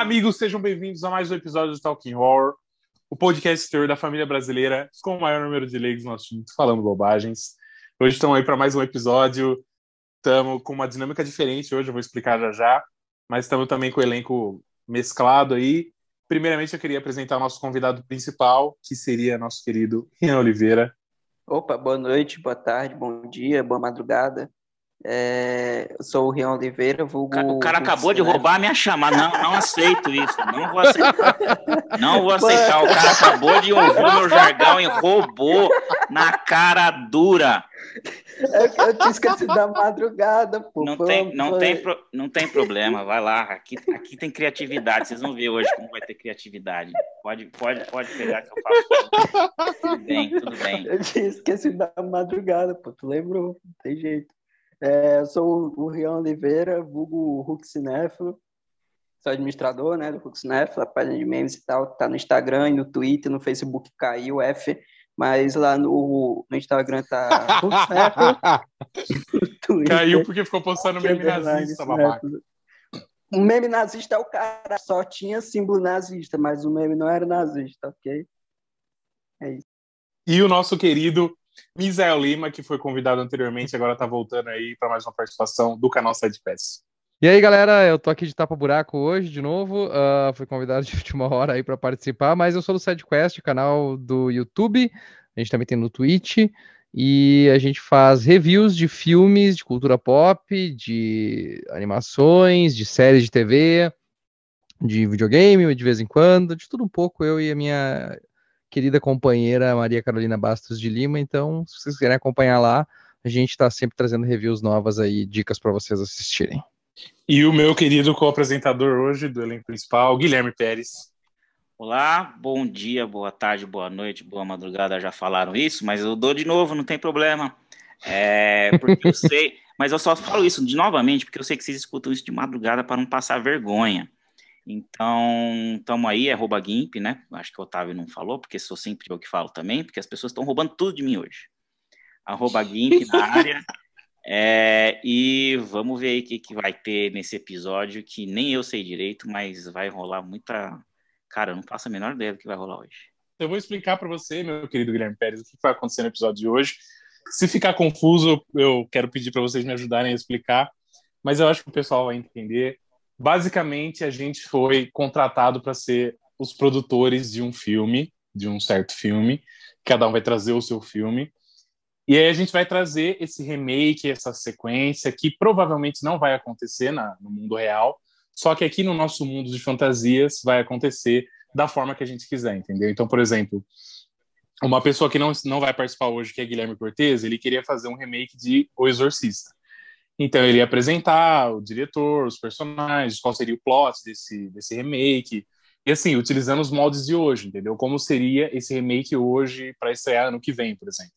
Amigos, sejam bem-vindos a mais um episódio do Talking Horror, o podcast da família brasileira com o maior número de leigos no assunto, falando bobagens. Hoje estamos aí para mais um episódio, estamos com uma dinâmica diferente hoje, eu vou explicar já já, mas estamos também com o elenco mesclado aí. Primeiramente, eu queria apresentar o nosso convidado principal, que seria nosso querido Rian Oliveira. Opa, boa noite, boa tarde, bom dia, boa madrugada. É, eu sou o Rian Oliveira, vulgo... O cara acabou de roubar a minha chamada. Não, não aceito isso. Não vou aceitar. Não vou aceitar. O cara acabou de ouvir meu jargão e roubou na cara dura. Eu, eu tinha esquecido da madrugada, pô. Não tem, não, tem, não tem problema, vai lá. Aqui, aqui tem criatividade. Vocês vão ver hoje como vai ter criatividade. Pode, pode, pode pegar que eu faço. Tudo bem, tudo bem. Eu tinha esquecido da madrugada, pô. Tu lembrou? Não tem jeito. É, eu sou o Rian Oliveira, vulgo Hulk Cinéfilo. Sou administrador né, do Hulk Cinéfilo, a página de memes e tal. Tá no Instagram e no Twitter, no Facebook caiu F, mas lá no, no Instagram tá Hulk Cinéfilo. caiu porque ficou postando meme nazista, babaca. O meme nazista é o cara, só tinha símbolo nazista, mas o meme não era nazista, ok? É isso. E o nosso querido Misael Lima, que foi convidado anteriormente, agora está voltando aí para mais uma participação do canal Side Pass. E aí, galera, eu tô aqui de tapa buraco hoje de novo. Uh, fui convidado de última hora aí para participar, mas eu sou do SideQuest, canal do YouTube. A gente também tem no Twitch. E a gente faz reviews de filmes, de cultura pop, de animações, de séries de TV, de videogame, de vez em quando, de tudo um pouco, eu e a minha querida companheira Maria Carolina Bastos de Lima. Então, se vocês quiserem acompanhar lá, a gente está sempre trazendo reviews novas aí, dicas para vocês assistirem. E o meu querido co-apresentador hoje do elenco principal, Guilherme Pérez. Olá, bom dia, boa tarde, boa noite, boa madrugada. Já falaram isso, mas eu dou de novo, não tem problema. É, porque eu sei, mas eu só falo isso de novamente porque eu sei que vocês escutam isso de madrugada para não passar vergonha. Então, estamos aí, arroba GIMP, né? Acho que o Otávio não falou, porque sou sempre eu que falo também, porque as pessoas estão roubando tudo de mim hoje. Arroba GIMP na área. É, e vamos ver aí o que, que vai ter nesse episódio, que nem eu sei direito, mas vai rolar muita. Cara, eu não faço a menor ideia do que vai rolar hoje. Eu vou explicar para você, meu querido Guilherme Pérez, o que vai acontecer no episódio de hoje. Se ficar confuso, eu quero pedir para vocês me ajudarem a explicar, mas eu acho que o pessoal vai entender. Basicamente, a gente foi contratado para ser os produtores de um filme, de um certo filme. Cada um vai trazer o seu filme. E aí a gente vai trazer esse remake, essa sequência, que provavelmente não vai acontecer na, no mundo real, só que aqui no nosso mundo de fantasias vai acontecer da forma que a gente quiser, entendeu? Então, por exemplo, uma pessoa que não, não vai participar hoje, que é Guilherme Cortez, ele queria fazer um remake de O Exorcista. Então ele ia apresentar o diretor, os personagens, qual seria o plot desse, desse remake. E assim, utilizando os moldes de hoje, entendeu? Como seria esse remake hoje para estrear ano que vem, por exemplo.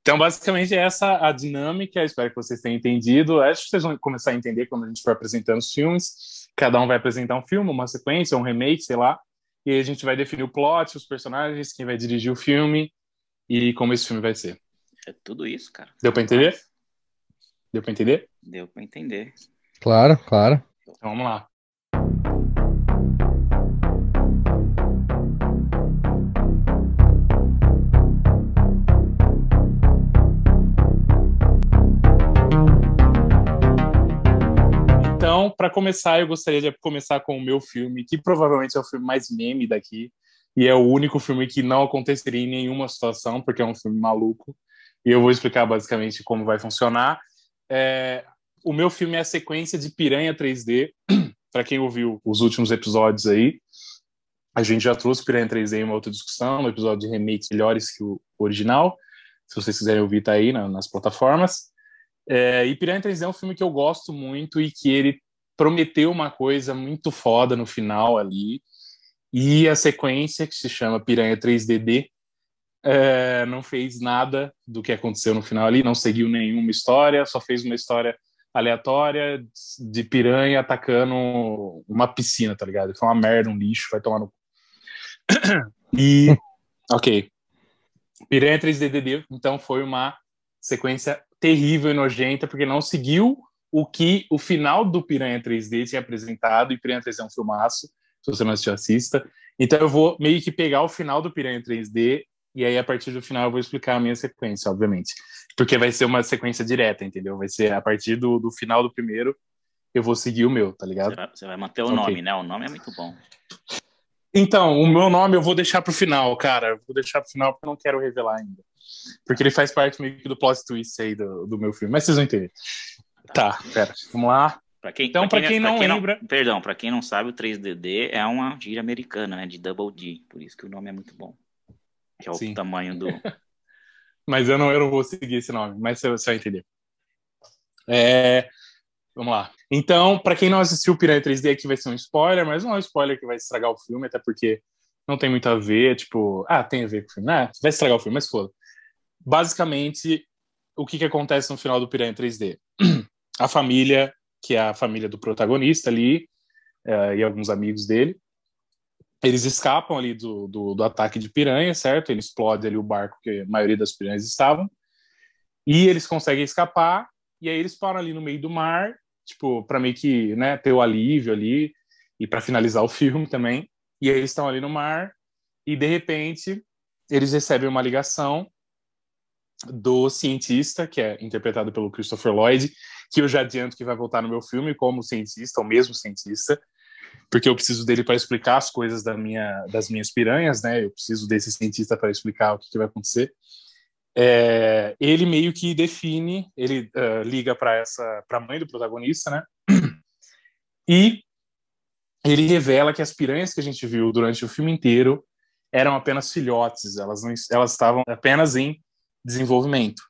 Então, basicamente, é essa a dinâmica. Espero que vocês tenham entendido. Acho que vocês vão começar a entender quando a gente for apresentando os filmes. Cada um vai apresentar um filme, uma sequência, um remake, sei lá. E aí a gente vai definir o plot, os personagens, quem vai dirigir o filme e como esse filme vai ser. É tudo isso, cara. Deu para entender? Deu para entender? Deu para entender. Claro, claro. Então vamos lá. Então, para começar, eu gostaria de começar com o meu filme, que provavelmente é o filme mais meme daqui, e é o único filme que não aconteceria em nenhuma situação, porque é um filme maluco. E eu vou explicar basicamente como vai funcionar. É, o meu filme é a sequência de Piranha 3D. Para quem ouviu os últimos episódios aí, a gente já trouxe Piranha 3D em uma outra discussão, no episódio de remakes melhores que o original. Se vocês quiserem ouvir, tá aí na, nas plataformas. É, e Piranha 3D é um filme que eu gosto muito e que ele prometeu uma coisa muito foda no final ali. E a sequência, que se chama Piranha 3DD, é, não fez nada do que aconteceu no final ali, não seguiu nenhuma história, só fez uma história aleatória de piranha atacando uma piscina, tá ligado? Foi uma merda, um lixo, vai tomar no. E. Ok. Piranha 3DDD, então, foi uma sequência terrível e nojenta, porque não seguiu o que o final do Piranha 3D tinha apresentado, e Piranha 3D é um filmaço, se você não assistiu, assista. Então eu vou meio que pegar o final do Piranha 3D, e aí a partir do final eu vou explicar a minha sequência, obviamente. Porque vai ser uma sequência direta, entendeu? Vai ser a partir do, do final do primeiro, eu vou seguir o meu, tá ligado? Você vai, você vai manter o okay. nome, né? O nome é muito bom. Então, o meu nome eu vou deixar pro final, cara. Eu vou deixar pro final porque eu não quero revelar ainda. Porque ele faz parte meio que do plot twist aí do, do meu filme. Mas vocês vão entender. Tá, tá pera. Vamos lá. Pra quem, então, para quem, quem, não quem lembra. Não, perdão, para quem não sabe, o 3DD é uma gíria americana, né? De Double D. Por isso que o nome é muito bom. Que é o Sim. tamanho do. mas eu não, eu não vou seguir esse nome, mas você, você vai entender. É, vamos lá. Então, para quem não assistiu o Piranha 3D, aqui vai ser um spoiler, mas não é um spoiler que vai estragar o filme, até porque não tem muito a ver, tipo, ah, tem a ver com o filme, né? Vai estragar o filme, mas foda. Basicamente, o que, que acontece no final do Piranha 3D? A família, que é a família do protagonista ali, é, e alguns amigos dele, eles escapam ali do, do, do, ataque de piranha, certo? Ele explode ali o barco que a maioria das piranhas estavam, e eles conseguem escapar, e aí eles param ali no meio do mar, tipo, para meio que, né, ter o alívio ali, e para finalizar o filme também, e aí eles estão ali no mar, e de repente eles recebem uma ligação do cientista, que é interpretado pelo Christopher Lloyd, que eu já adianto que vai voltar no meu filme como cientista, o mesmo cientista, porque eu preciso dele para explicar as coisas da minha, das minhas piranhas, né? Eu preciso desse cientista para explicar o que, que vai acontecer. É, ele meio que define, ele uh, liga para essa, para a mãe do protagonista, né? E ele revela que as piranhas que a gente viu durante o filme inteiro eram apenas filhotes, elas não, elas estavam apenas em desenvolvimento.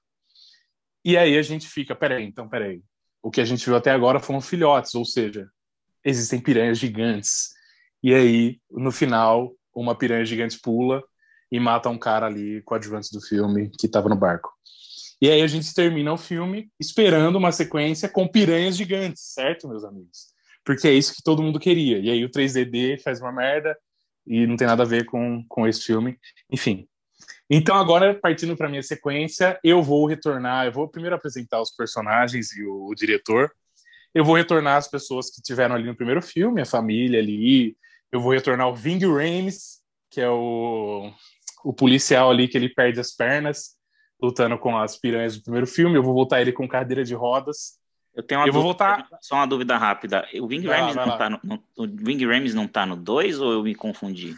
E aí a gente fica, peraí, então peraí. O que a gente viu até agora foram filhotes, ou seja, existem piranhas gigantes. E aí, no final, uma piranha gigante pula e mata um cara ali, coadjuvante do filme, que estava no barco. E aí a gente termina o filme esperando uma sequência com piranhas gigantes, certo, meus amigos? Porque é isso que todo mundo queria. E aí o 3DD faz uma merda e não tem nada a ver com, com esse filme. Enfim, então, agora, partindo para minha sequência, eu vou retornar. Eu vou primeiro apresentar os personagens e o, o, diretor. Eu vou retornar as pessoas que tiveram ali no primeiro filme, a família ali. Eu vou retornar o Ving Rames, que é o, o policial ali que ele perde as pernas, lutando com as piranhas do primeiro filme. Eu vou voltar ele com cadeira de rodas. Eu tenho uma eu dúvida, vou voltar... só uma dúvida rápida. O Ving Rames não tá no, no, o Ving Rames não tá no 2 ou eu me confundi?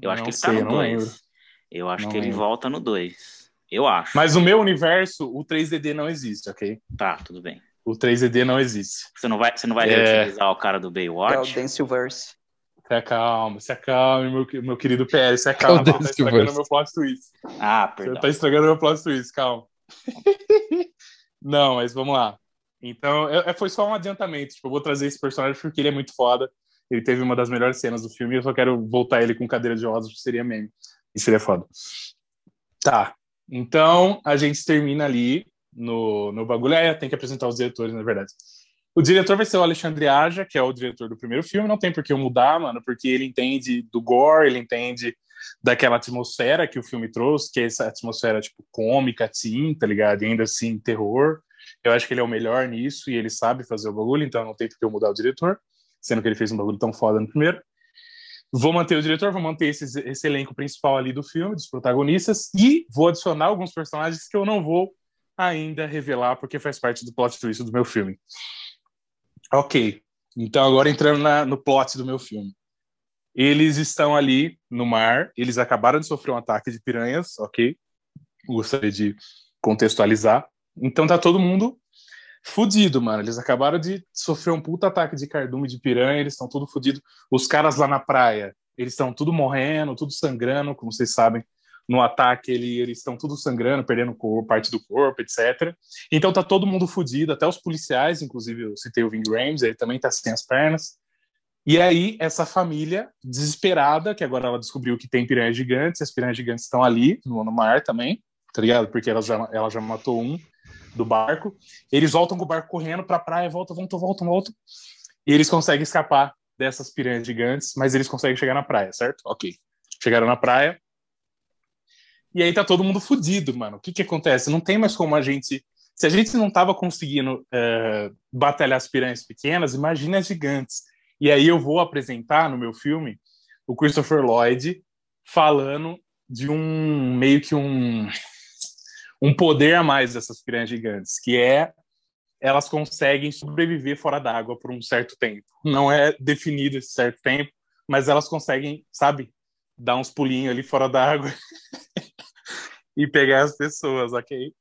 Eu não acho que ele tá sei, tá no 2. Eu acho não que ele volta no 2. Eu acho. Mas no meu universo, o 3DD não existe, ok? Tá, tudo bem. O 3DD não existe. Você não vai, você não vai é... reutilizar o cara do Baywatch? É o Danceverse. Se acalma, se acalme, meu, meu querido Pérez, se acalma. Você tá estragando meu plot twist. Ah, perdão. Você tá estragando meu plot twist, calma. não, mas vamos lá. Então, é, foi só um adiantamento. Tipo, eu vou trazer esse personagem porque ele é muito foda. Ele teve uma das melhores cenas do filme e eu só quero voltar ele com cadeira de rodas, que seria meme. Isso seria foda. Tá. Então, a gente termina ali no, no bagulho. É, tem que apresentar os diretores, na verdade. O diretor vai ser o Alexandre Aja, que é o diretor do primeiro filme. Não tem por que eu mudar, mano, porque ele entende do gore, ele entende daquela atmosfera que o filme trouxe, que é essa atmosfera, tipo, cômica, teen, tá ligado? E ainda assim, terror. Eu acho que ele é o melhor nisso e ele sabe fazer o bagulho, então não tem por que eu mudar o diretor, sendo que ele fez um bagulho tão foda no primeiro. Vou manter o diretor, vou manter esse, esse elenco principal ali do filme, dos protagonistas, e vou adicionar alguns personagens que eu não vou ainda revelar, porque faz parte do plot twist do meu filme. Ok, então agora entrando na, no plot do meu filme. Eles estão ali no mar, eles acabaram de sofrer um ataque de piranhas, ok? Gostaria de contextualizar. Então tá todo mundo fudido, mano. Eles acabaram de sofrer um puta ataque de cardume de piranha, eles estão tudo fudido. Os caras lá na praia, eles estão tudo morrendo, tudo sangrando, como vocês sabem. No ataque, ele, eles estão tudo sangrando, perdendo corpo, parte do corpo, etc. Então tá todo mundo fudido, até os policiais, inclusive eu citei o Ving Rhames, ele também tá sem as pernas. E aí, essa família, desesperada, que agora ela descobriu que tem piranhas gigantes, as piranhas gigantes estão ali, no, no mar também, tá ligado? Porque ela já, ela já matou um, do barco. Eles voltam com o barco correndo para a praia, voltam, voltam, voltam, voltam. E eles conseguem escapar dessas piranhas gigantes, mas eles conseguem chegar na praia, certo? Ok. Chegaram na praia. E aí tá todo mundo fudido, mano. O que que acontece? Não tem mais como a gente Se a gente não estava conseguindo uh, batalhar as piranhas pequenas, imagine as gigantes. E aí eu vou apresentar no meu filme o Christopher Lloyd falando de um meio que um um poder a mais dessas piranhas gigantes, que é elas conseguem sobreviver fora d'água por um certo tempo. Não é definido esse certo tempo, mas elas conseguem, sabe, dar uns pulinhos ali fora d'água e pegar as pessoas, ok?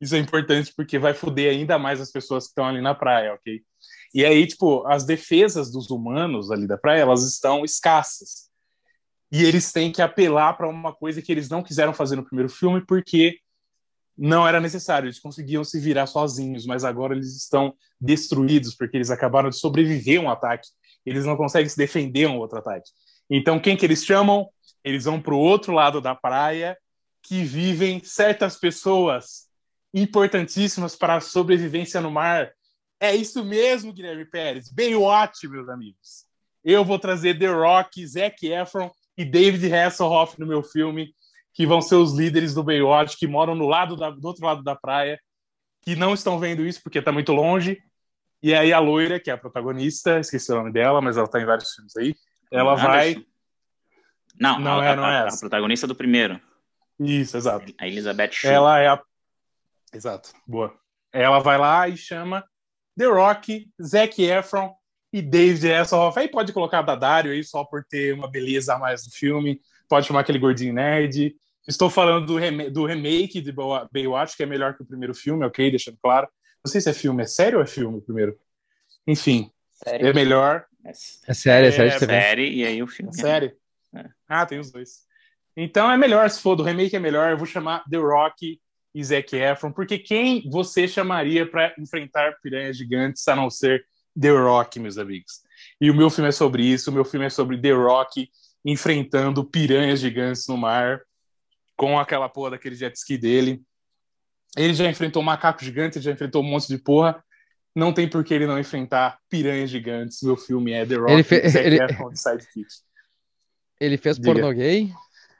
Isso é importante porque vai foder ainda mais as pessoas que estão ali na praia, ok? E aí, tipo, as defesas dos humanos ali da praia, elas estão escassas. E eles têm que apelar para uma coisa que eles não quiseram fazer no primeiro filme porque não era necessário, eles conseguiam se virar sozinhos, mas agora eles estão destruídos porque eles acabaram de sobreviver a um ataque. Eles não conseguem se defender a um outro ataque. Então, quem que eles chamam? Eles vão para o outro lado da praia, que vivem certas pessoas importantíssimas para a sobrevivência no mar. É isso mesmo, Guilherme Pérez. Baywatch, meus amigos. Eu vou trazer The Rock, Zac Efron e David Hasselhoff no meu filme, que vão ser os líderes do Baywatch, que moram no lado da, do outro lado da praia, que não estão vendo isso porque está muito longe. E aí a loira, que é a protagonista, esqueci o nome dela, mas ela está em vários filmes aí, ela vai... Não, Não a, é, não a- é a essa. protagonista do primeiro, Isso, exato. a Elizabeth Shue. Ela é a... Exato, boa. Ela vai lá e chama The Rock, Zac Efron e David Hasselhoff. Aí pode colocar da Dario aí só por ter uma beleza a mais no filme. Pode chamar aquele gordinho nerd. Estou falando do, rema- do remake de Baywatch, que é melhor que o primeiro filme, ok? Deixando claro. Não sei se é filme, é sério ou é filme o primeiro? Enfim, Sério. é melhor. É É sério, é sério É, série, e aí o filme. É sério? Ah, tem os dois. Então é melhor, se for do remake é melhor, eu vou chamar The Rock e Zac Efron, porque quem você chamaria para enfrentar piranhas gigantes a não ser The Rock, meus amigos? E o meu filme é sobre isso, o meu filme é sobre The Rock enfrentando piranhas gigantes no mar com aquela porra daquele jet ski dele. Ele já enfrentou macaco gigante, ele já enfrentou um monte de porra. Não tem por que ele não enfrentar piranhas gigantes. Meu filme é The Rock Ele fe- e Zac ele- Efron de Sidekick. Ele fez Diga. pornô gay?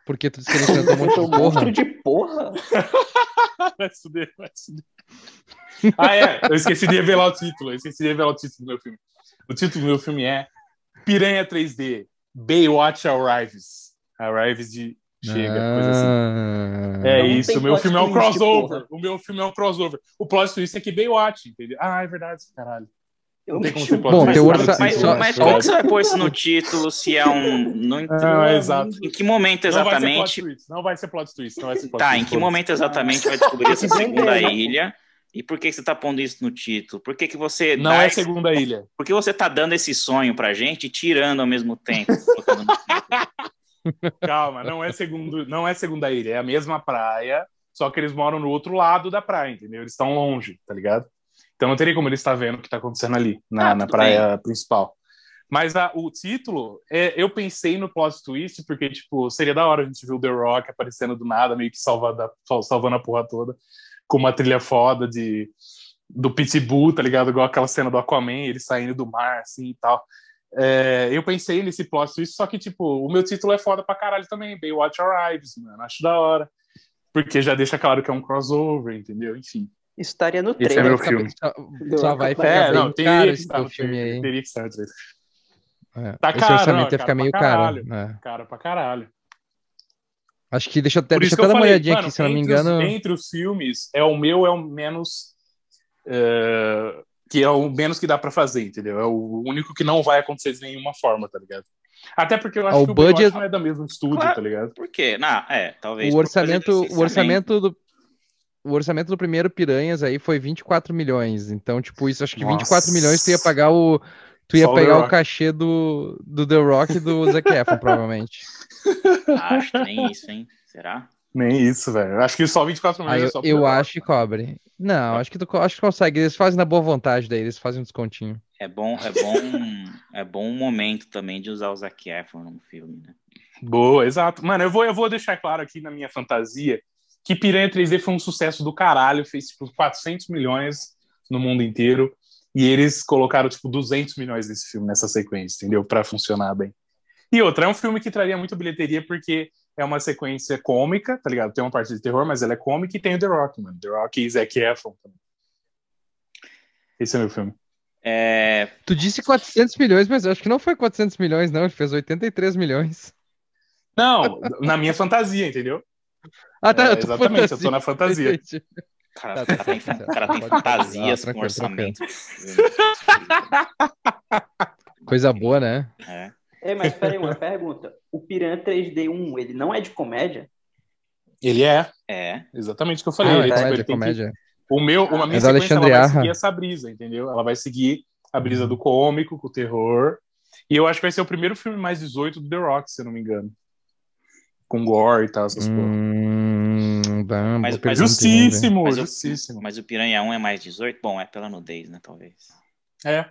Porque tu disse que ele enfrentou um monte de porra. monstro de porra. vai se fuder, vai. Ah, é. Eu esqueci de revelar o título. Eu esqueci de revelar o título do meu filme. O título do meu filme é Piranha 3D Baywatch Arrives. Arrives de chega, coisa assim. Ah. É isso, o meu filme é um crossover. O meu filme é um crossover. O plot twist é que Baywatch, entendeu? Ah, é verdade, caralho. Eu Não tem como me ser plot Bom, twist. cara, orça- Mas, só- mas né? como que você vai pôr isso no título se é um. Não Ah, é exato. Em que momento Não vai ser plot exatamente. twist. Não vai ser plot twist. Não vai ser plot Tá, twist. em que momento exatamente vai descobrir essa segunda ilha? E por que que você tá pondo isso no título? Por que, que você Não é esse- segunda ilha. Por que você tá dando esse sonho pra gente e tirando ao mesmo tempo? Calma, não é segundo, não é segunda ilha, é a mesma praia, só que eles moram no outro lado da praia, entendeu? Eles estão longe, tá ligado? Então não teria como ele estar vendo o que está acontecendo ali na, Ah, na praia principal. Mas a- o título, é, eu pensei no plot twist porque tipo seria da hora a gente ver o The Rock aparecendo do nada, meio que salvando a, salvando a porra toda, com uma trilha foda de do Pitbull, tá ligado? Igual aquela cena do Aquaman, ele saindo do mar assim e tal. É, eu pensei nesse plot twist, só que, tipo, o meu título é foda pra caralho também, Baywatch Arrives, mano, acho da hora. Porque já deixa claro que é um crossover, entendeu? Enfim. Isso estaria no Esse é trailer. meu filme. Só, só vai ficar É, bem não, caro esse estar filme trailer, aí. teria que estar no trailer. É. Tá Esse caro, orçamento não, ia ficar meio caro. É. Cara, pra caralho. Acho que deixa eu até, deixa até dar uma olhadinha mano, aqui, se eu não me entre os- engano. entre os filmes, é o meu é o menos... é, que é o menos que dá pra fazer, entendeu? É o único que não vai acontecer de nenhuma forma, tá ligado? Até porque eu acho Ah, o que o budget- não é do mesmo estúdio, Claro. tá ligado? Por quê? Não, é, talvez. O orçamento, o orçamento do o orçamento do primeiro Piranhas aí foi 24 milhões. Então, tipo, isso acho que 24 Nossa. milhões tu ia pagar o tu ia Só o pegar o Rock. cachê do, do The Rock e do Zac Efron, provavelmente. Acho que nem isso, hein? Será? Nem isso, velho. Eu Acho que só 24 Aí milhões é eu, só pro eu acho que cobre. Não, acho que tu acho que consegue. Eles fazem na boa vontade daí, eles fazem um descontinho. É bom, é bom, é bom momento também de usar o Zac Efron no filme, né? Boa, exato. Mano, eu vou, eu vou deixar claro aqui na minha fantasia que Piranha 3D foi um sucesso do caralho, fez tipo 400 milhões no mundo inteiro e eles colocaram tipo 200 milhões desse filme nessa sequência, entendeu? Pra funcionar bem. E outra, é um filme que traria muita bilheteria porque é uma sequência cômica, tá ligado? Tem uma parte de terror, mas ela é cômica e tem o The Rock, mano. The Rock e Zac Efron também. Esse é meu filme. É, Tu disse 400 milhões, mas eu acho que não foi 400 milhões, não. Ele fez 83 milhões. Não, na minha fantasia, entendeu? Ah, tá. É, eu tô exatamente, eu tô na fantasia. Entendi. cara, Tá, o cara tem, tá, cara tem fantasias com tranquilo, orçamento. Coisa boa, né? É. Ei, mas peraí, uma pergunta. O Piranha 3D1, ele não é de comédia? Ele é, É. exatamente o que eu falei. Ah, ele, é tipo, comédia, ele tem que- comédia. O meu, uma minha É do sequência, ela Alexandre vai seguir essa brisa, entendeu? Ela vai seguir a brisa do cômico, com o terror. E eu acho que vai ser o primeiro filme mais 18 do The Rock, se eu não me engano. Com gore e tal, essas coisas. Hum, dá, Mas- boa mas ver. Justíssimo, Mas o- justíssimo. Mas o Piranha 1 é mais 18? Bom, é pela nudez, né? Talvez. É.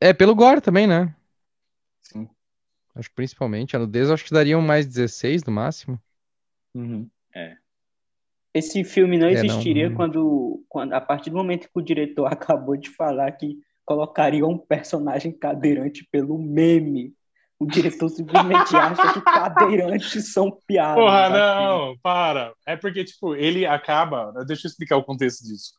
É, pelo gore também, né? Sim. Acho que principalmente. A nudez eu acho que daria um mais 16 no máximo. Uhum. Esse filme não É, não, existiria não. quando, quando, a partir do momento que o diretor acabou de falar que colocaria um personagem cadeirante pelo meme. O diretor simplesmente acha que cadeirantes são piadas. Porra, assim. não, para. É porque, tipo, ele acaba. Deixa eu explicar o contexto disso.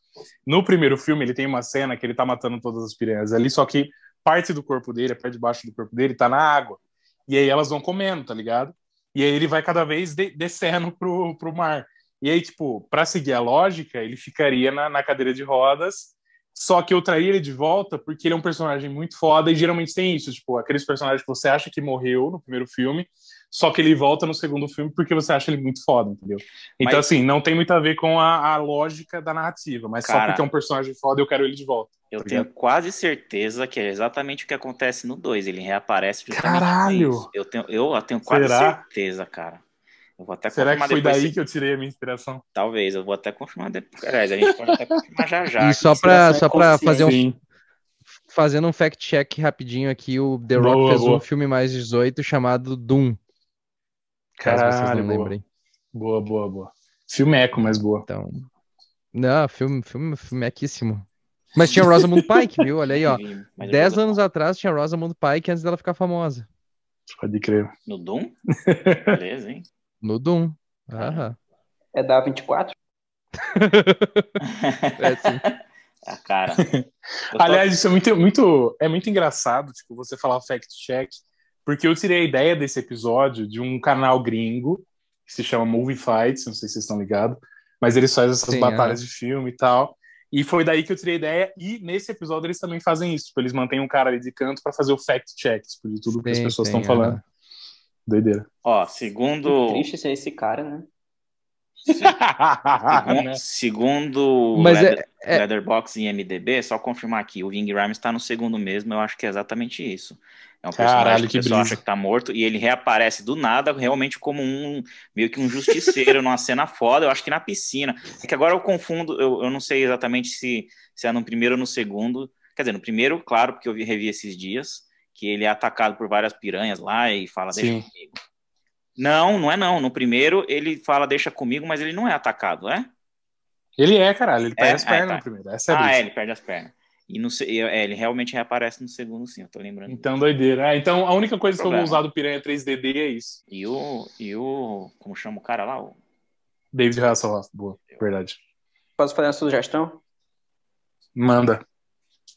No primeiro filme, ele tem uma cena que ele tá matando todas as piranhas ali, só que parte do corpo dele, a parte de baixo do corpo dele, tá na água. E aí elas vão comendo, tá ligado? E aí ele vai cada vez de- descendo pro, pro mar. E aí, tipo, pra seguir a lógica, ele ficaria na, na cadeira de rodas. Só que eu traria ele de volta porque ele é um personagem muito foda e geralmente tem isso, tipo, aqueles personagens que você acha que morreu no primeiro filme, só que ele volta no segundo filme porque você acha ele muito foda, entendeu? Então, Mas- assim, não tem muito a ver com a, a lógica da narrativa, mas só Cara. porque é um personagem foda eu quero ele de volta. Eu Tá tenho ligado? quase certeza que é exatamente o que acontece no 2. Ele reaparece Caralho! Eu tenho, eu tenho quase Será? certeza, cara. Vou até Será que foi daí se- que eu tirei a minha inspiração? Talvez, eu vou até confirmar depois. Aliás, a gente pode até confirmar já já. E só pra, é só pra consciente. fazer um, Sim. fazendo um fact-check rapidinho aqui, o The Rock Boa, fez boa. um filme mais 18 chamado Doom. Caso vocês Caralho, não boa. lembrem. Boa, boa, boa. Filmeco, mas boa. Então. Não, filme, filme, filmequíssimo. Mas tinha Rosamund Pike, viu? Olha aí, ó. Mas eu 10 vou- anos atrás tinha Rosamund Pike antes dela ficar famosa. Pode crer. No Doom? Beleza, hein? No Doom. Aham. É da 24? É, sim. Ah, cara. Tô- Aliás, isso é muito, muito, é muito engraçado, tipo, você falar fact-check, porque eu tirei a ideia desse episódio de um canal gringo que se chama Movie Fights, não sei se vocês estão ligados, mas eles fazem essas Sim, batalhas de filme e tal. E foi daí que eu tirei a ideia, e nesse episódio eles também fazem isso, tipo, eles mantêm um cara ali de canto para fazer o fact-check, tipo, de tudo que as pessoas estão falando. Doideira. Ó, Que segundo. triste ser esse cara, né? Segundo, segundo Mas é- Leather- é- Letterboxd e MDB, só confirmar aqui, o Ving Rhames está no segundo mesmo, eu acho que é exatamente isso. É um Caralho, personagem que que o pessoal acha que tá morto e ele reaparece do nada, realmente como um meio que um justiceiro numa cena foda, eu acho que na piscina. É que agora eu confundo, eu, eu não sei exatamente se, se é no primeiro ou no segundo. Quer dizer, no primeiro, claro, porque eu vi, revi esses dias, que ele é atacado por várias piranhas lá e fala, deixa Sim. comigo. Não, não é não. No primeiro ele fala deixa comigo, mas ele não é atacado, é? Ele é, caralho, ele perde É? as Ah, pernas tá. no primeiro. Essa é ah, é, ele perde as pernas. E no, se- é, ele realmente reaparece no segundo, sim, eu tô lembrando. Então, doideira. Ah, então, a única coisa que eu vou usar do Piranha 3DD é isso. E o, e o. Como chama o cara lá? O, David Hasselhoff. Boa, verdade. Posso fazer uma sugestão? Manda.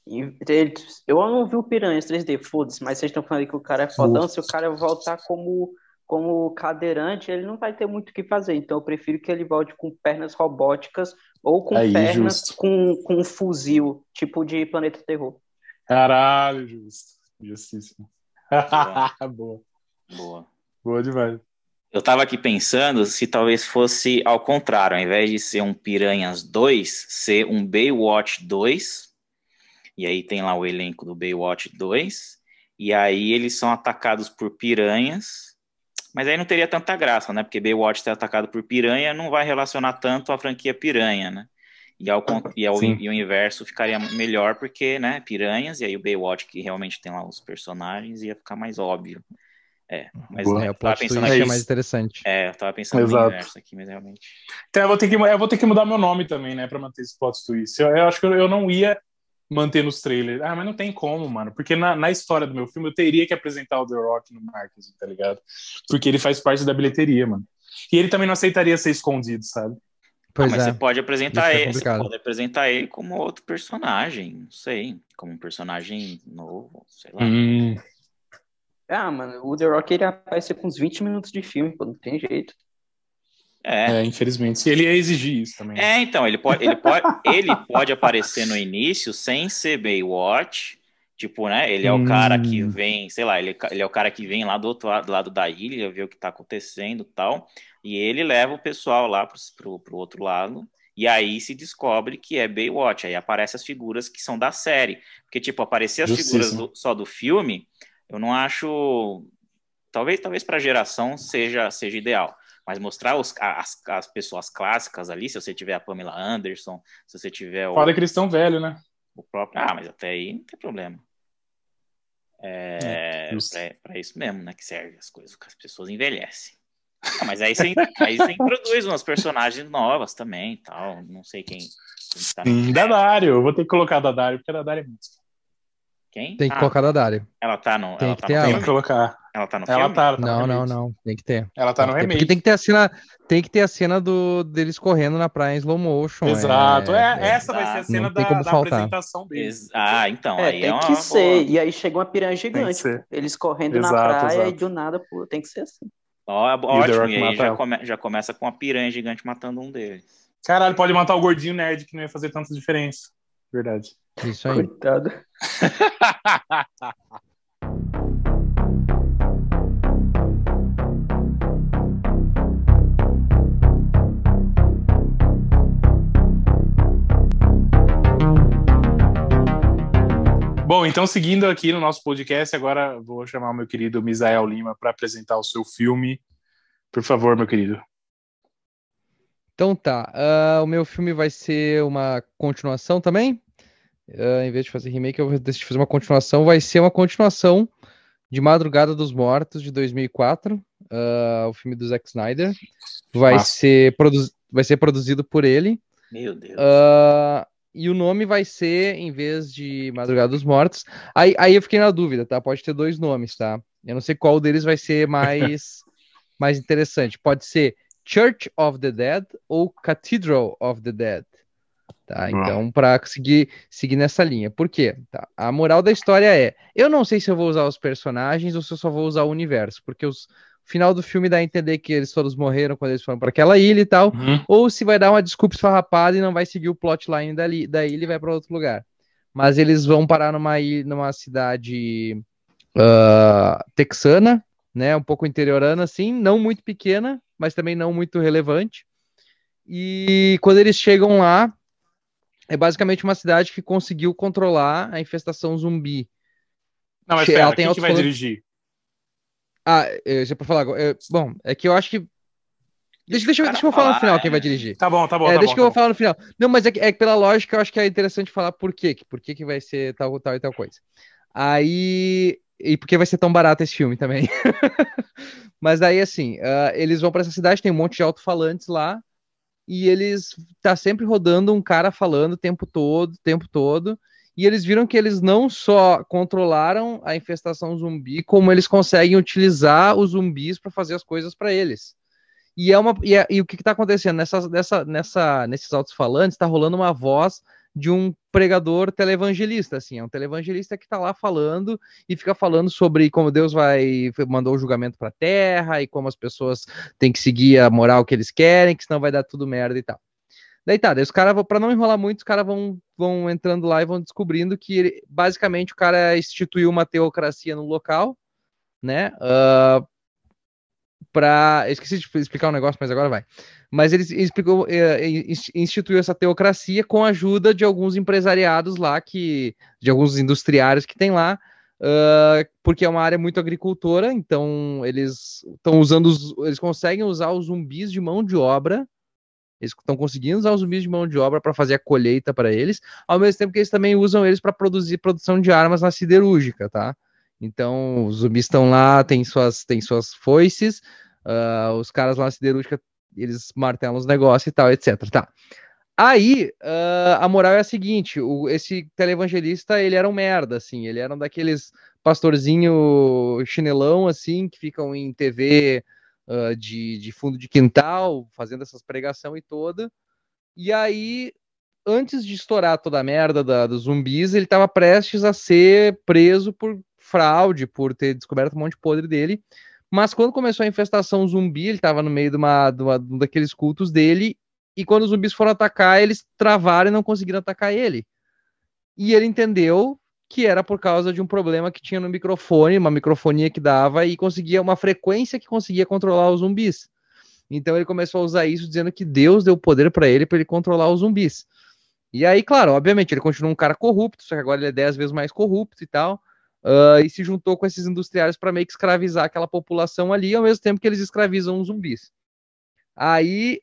E ele- Eu não vi o Piranhas 3D, foda-se, mas vocês estão falando que o cara é fodão. Se o cara voltar como, como cadeirante, ele não vai ter muito o que fazer. Então eu prefiro que ele volte com pernas robóticas ou com Aí, pernas justo. com, com um fuzil, tipo de Planeta Terror. Caralho, justo. Justíssimo. Boa. boa. Boa demais. Eu tava aqui pensando se talvez fosse ao contrário, ao invés de ser um Piranhas 2, ser um Baywatch 2. E aí tem lá o elenco do Baywatch 2. E aí eles são atacados por piranhas. Mas aí não teria tanta graça, né? Porque Baywatch ser atacado por piranha não vai relacionar tanto à franquia piranha, né? E, ao, e, ao, Sim. e o inverso ficaria melhor porque, né, piranhas, e aí o Baywatch que realmente tem lá os personagens ia ficar mais óbvio. É, mas Boa. É, eu o tava pensando twist é é mais interessante. é, eu tava pensando no Exato. inverso aqui, mas realmente. Então eu vou ter que, eu vou ter que mudar meu nome também, né, pra manter esse plot twist. Eu, eu acho que eu, eu não ia manter nos trailers. Ah, mas não tem como, mano. Porque na, na história do meu filme eu teria que apresentar o The Rock no marketing, tá ligado? Porque ele faz parte da bilheteria, mano. E ele também não aceitaria ser escondido, sabe? Pois ah, mas é. você pode apresentar é ele, você pode apresentar ele como outro personagem, não sei, como um personagem novo, sei lá. Hum. Ah, mano, o The Rock ele aparece com uns 20 minutos de filme, pô, não tem jeito. É. é, infelizmente. Ele ia exigir isso também. É, então, ele pode, ele pode, ele pode aparecer no início sem ser Baywatch. Tipo, né? Ele é o cara que hum. vem, sei lá, ele, ele é o cara que vem lá do outro lado, lado da ilha, ver o que tá acontecendo tal. E ele leva o pessoal lá pro, pro, pro outro lado. E aí se descobre que é Baywatch. Aí aparecem as figuras que são da série. Porque, tipo, aparecer as figuras do, só do filme, eu não acho. Talvez, talvez para geração seja, seja ideal. Mas mostrar os, as, as pessoas clássicas ali, se você tiver a Pamela Anderson, se você tiver o. Fala cristão velho, né? O próprio. Ah, mas até aí não tem problema. É, é para isso mesmo, né? Que serve as coisas, que as pessoas envelhecem. Ah, mas aí você, aí você introduz umas personagens novas também tal. Não sei quem. quem tá Sim, da Dario. Eu vou ter que colocar da Dario, porque a da Dario é música. Quem? Tem que ah, colocar da Dario. Ela tá no. Tem ela que tá ter no ela. Tem que colocar. Ela tá no ela filme? Tá, tá não, não, não. Tem que ter. Ela tá tem no remake. Porque tem que ter a cena, tem que ter a cena do, deles correndo na praia em slow motion. Exato. É, é essa vai ser a cena da, da apresentação deles. Ah, então. É, aí tem é que ser. E aí chega uma piranha gigante. Eles correndo exato, na praia exato. e do nada, pô, tem que ser assim. Ó, ótimo, e, aí já, come, já começa com uma piranha gigante matando um deles. Caralho, pode matar o gordinho nerd que não ia fazer tanta diferença. Verdade. Isso aí. Coitado. Bom, então seguindo aqui no nosso podcast, agora vou chamar o meu querido Misael Lima para apresentar o seu filme. Por favor, meu querido. Então tá, uh, o meu filme vai ser uma continuação também. Uh, em vez de fazer remake, eu decidi fazer uma continuação. Vai ser uma continuação de Madrugada dos Mortos de 2004, uh, ah, o filme do Zack Snyder. Vai ser, vai ser produzido por ele. Meu Deus. Uh, e o nome vai ser, em vez de Madrugada dos Mortos. Aí, aí eu fiquei na dúvida, tá? Pode ter dois nomes, tá? Eu não sei qual deles vai ser mais, mais interessante. Pode ser Church of the Dead ou Cathedral of the Dead. Tá, então, para seguir, seguir nessa linha. Por quê? Tá, a moral da história é: eu não sei se eu vou usar os personagens ou se eu só vou usar o universo, porque os, o final do filme dá a entender que eles todos morreram quando eles foram para aquela ilha e tal, uhum. ou se vai dar uma desculpa esfarrapada e não vai seguir o plotline da, da ilha e vai para outro lugar. Mas eles vão parar numa, ilha, numa cidade uh, texana, né, um pouco interiorana, assim, não muito pequena, mas também não muito relevante. E quando eles chegam lá, é basicamente uma cidade que conseguiu controlar a infestação zumbi. Não, mas pera, quem que vai dirigir? Ah, é, já pra falar agora. É, bom, é que eu acho que. Deixa, deixa, deixa eu falar no final quem vai dirigir. Tá bom, tá bom. É, tá deixa bom, que eu tá vou falar no final. Não, mas é que, é que pela lógica eu acho que é interessante falar por quê. Por que, que vai ser tal, tal e tal coisa. Aí. E porque vai ser tão barato esse filme também. mas daí, assim, uh, eles vão para essa cidade, tem um monte de alto-falantes lá e eles tá sempre rodando um cara falando o tempo todo, tempo todo. E eles viram que eles não só controlaram a infestação zumbi, como eles conseguem utilizar os zumbis para fazer as coisas para eles. E é uma e, é, e o que está acontecendo nessa, nessa, nessa, nesses altos falantes está rolando uma voz de um pregador televangelista, assim, é um televangelista que está lá falando e fica falando sobre como Deus vai mandou o julgamento para a terra e como as pessoas têm que seguir a moral que eles querem, que senão vai dar tudo merda e tal. Daí tá, daí os caras, para não enrolar muito, os caras vão, vão entrando lá e vão descobrindo que ele, basicamente o cara instituiu uma teocracia no local, né? Uh, para esqueci de explicar um negócio, mas agora vai. Mas ele explicou, é, instituiu essa teocracia com a ajuda de alguns empresariados lá que, de alguns industriários que tem lá, uh, porque é uma área muito agricultora. Então eles estão usando, os, eles conseguem usar os zumbis de mão de obra. Eles estão conseguindo usar os zumbis de mão de obra para fazer a colheita para eles, ao mesmo tempo que eles também usam eles para produzir produção de armas na siderúrgica, tá? Então, os zumbis estão lá, tem suas, tem suas foices, uh, os caras lá na siderúrgica, eles martelam os negócios e tal, etc. Tá. Aí, uh, a moral é a seguinte, o, esse televangelista, ele era um merda, assim, ele era um daqueles pastorzinho chinelão, assim, que ficam em TV uh, de, de fundo de quintal, fazendo essas pregação e toda, e aí, antes de estourar toda a merda da, dos zumbis, ele estava prestes a ser preso por fraude, por ter descoberto um monte de podre dele, mas quando começou a infestação zumbi, ele estava no meio de, uma, de, uma, um daqueles cultos dele e quando os zumbis foram atacar, eles travaram e não conseguiram atacar ele. E ele entendeu que era por causa de um problema que tinha no microfone, uma microfonia que dava e conseguia uma frequência que conseguia controlar os zumbis. Então ele começou a usar isso dizendo que Deus deu poder para ele para ele controlar os zumbis. E aí, claro, obviamente, ele continua um cara corrupto, só que agora ele é dez vezes mais corrupto e tal. Uh, e se juntou com esses industriais para meio que escravizar aquela população ali, ao mesmo tempo que eles escravizam os zumbis. Aí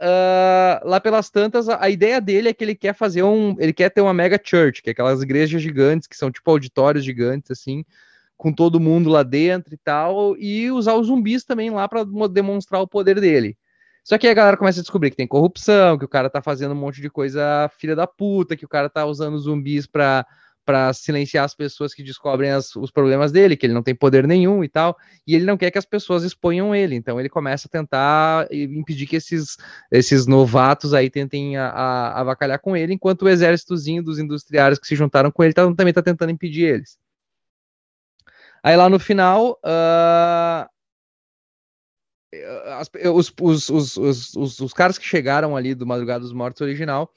uh, lá pelas tantas, a, a, ideia dele é que ele quer fazer um. Ele quer ter uma mega church, que é aquelas igrejas gigantes, que são tipo auditórios gigantes, assim, com todo mundo lá dentro e tal, e usar os zumbis também lá para demonstrar o poder dele. Só que aí a galera começa a descobrir que tem corrupção, que o cara tá fazendo um monte de coisa filha da puta, que o cara tá usando zumbis pra para silenciar as pessoas que descobrem as, os problemas dele, que ele não tem poder nenhum e tal, e ele não quer que as pessoas exponham ele, então ele começa a tentar impedir que esses, esses novatos aí tentem a, a, avacalhar com ele, enquanto o exércitozinho dos industriários que se juntaram com ele tá, também está tentando impedir eles. Aí lá no final, uh, as, os, os, os, os, os caras que chegaram ali do Madrugada dos Mortos original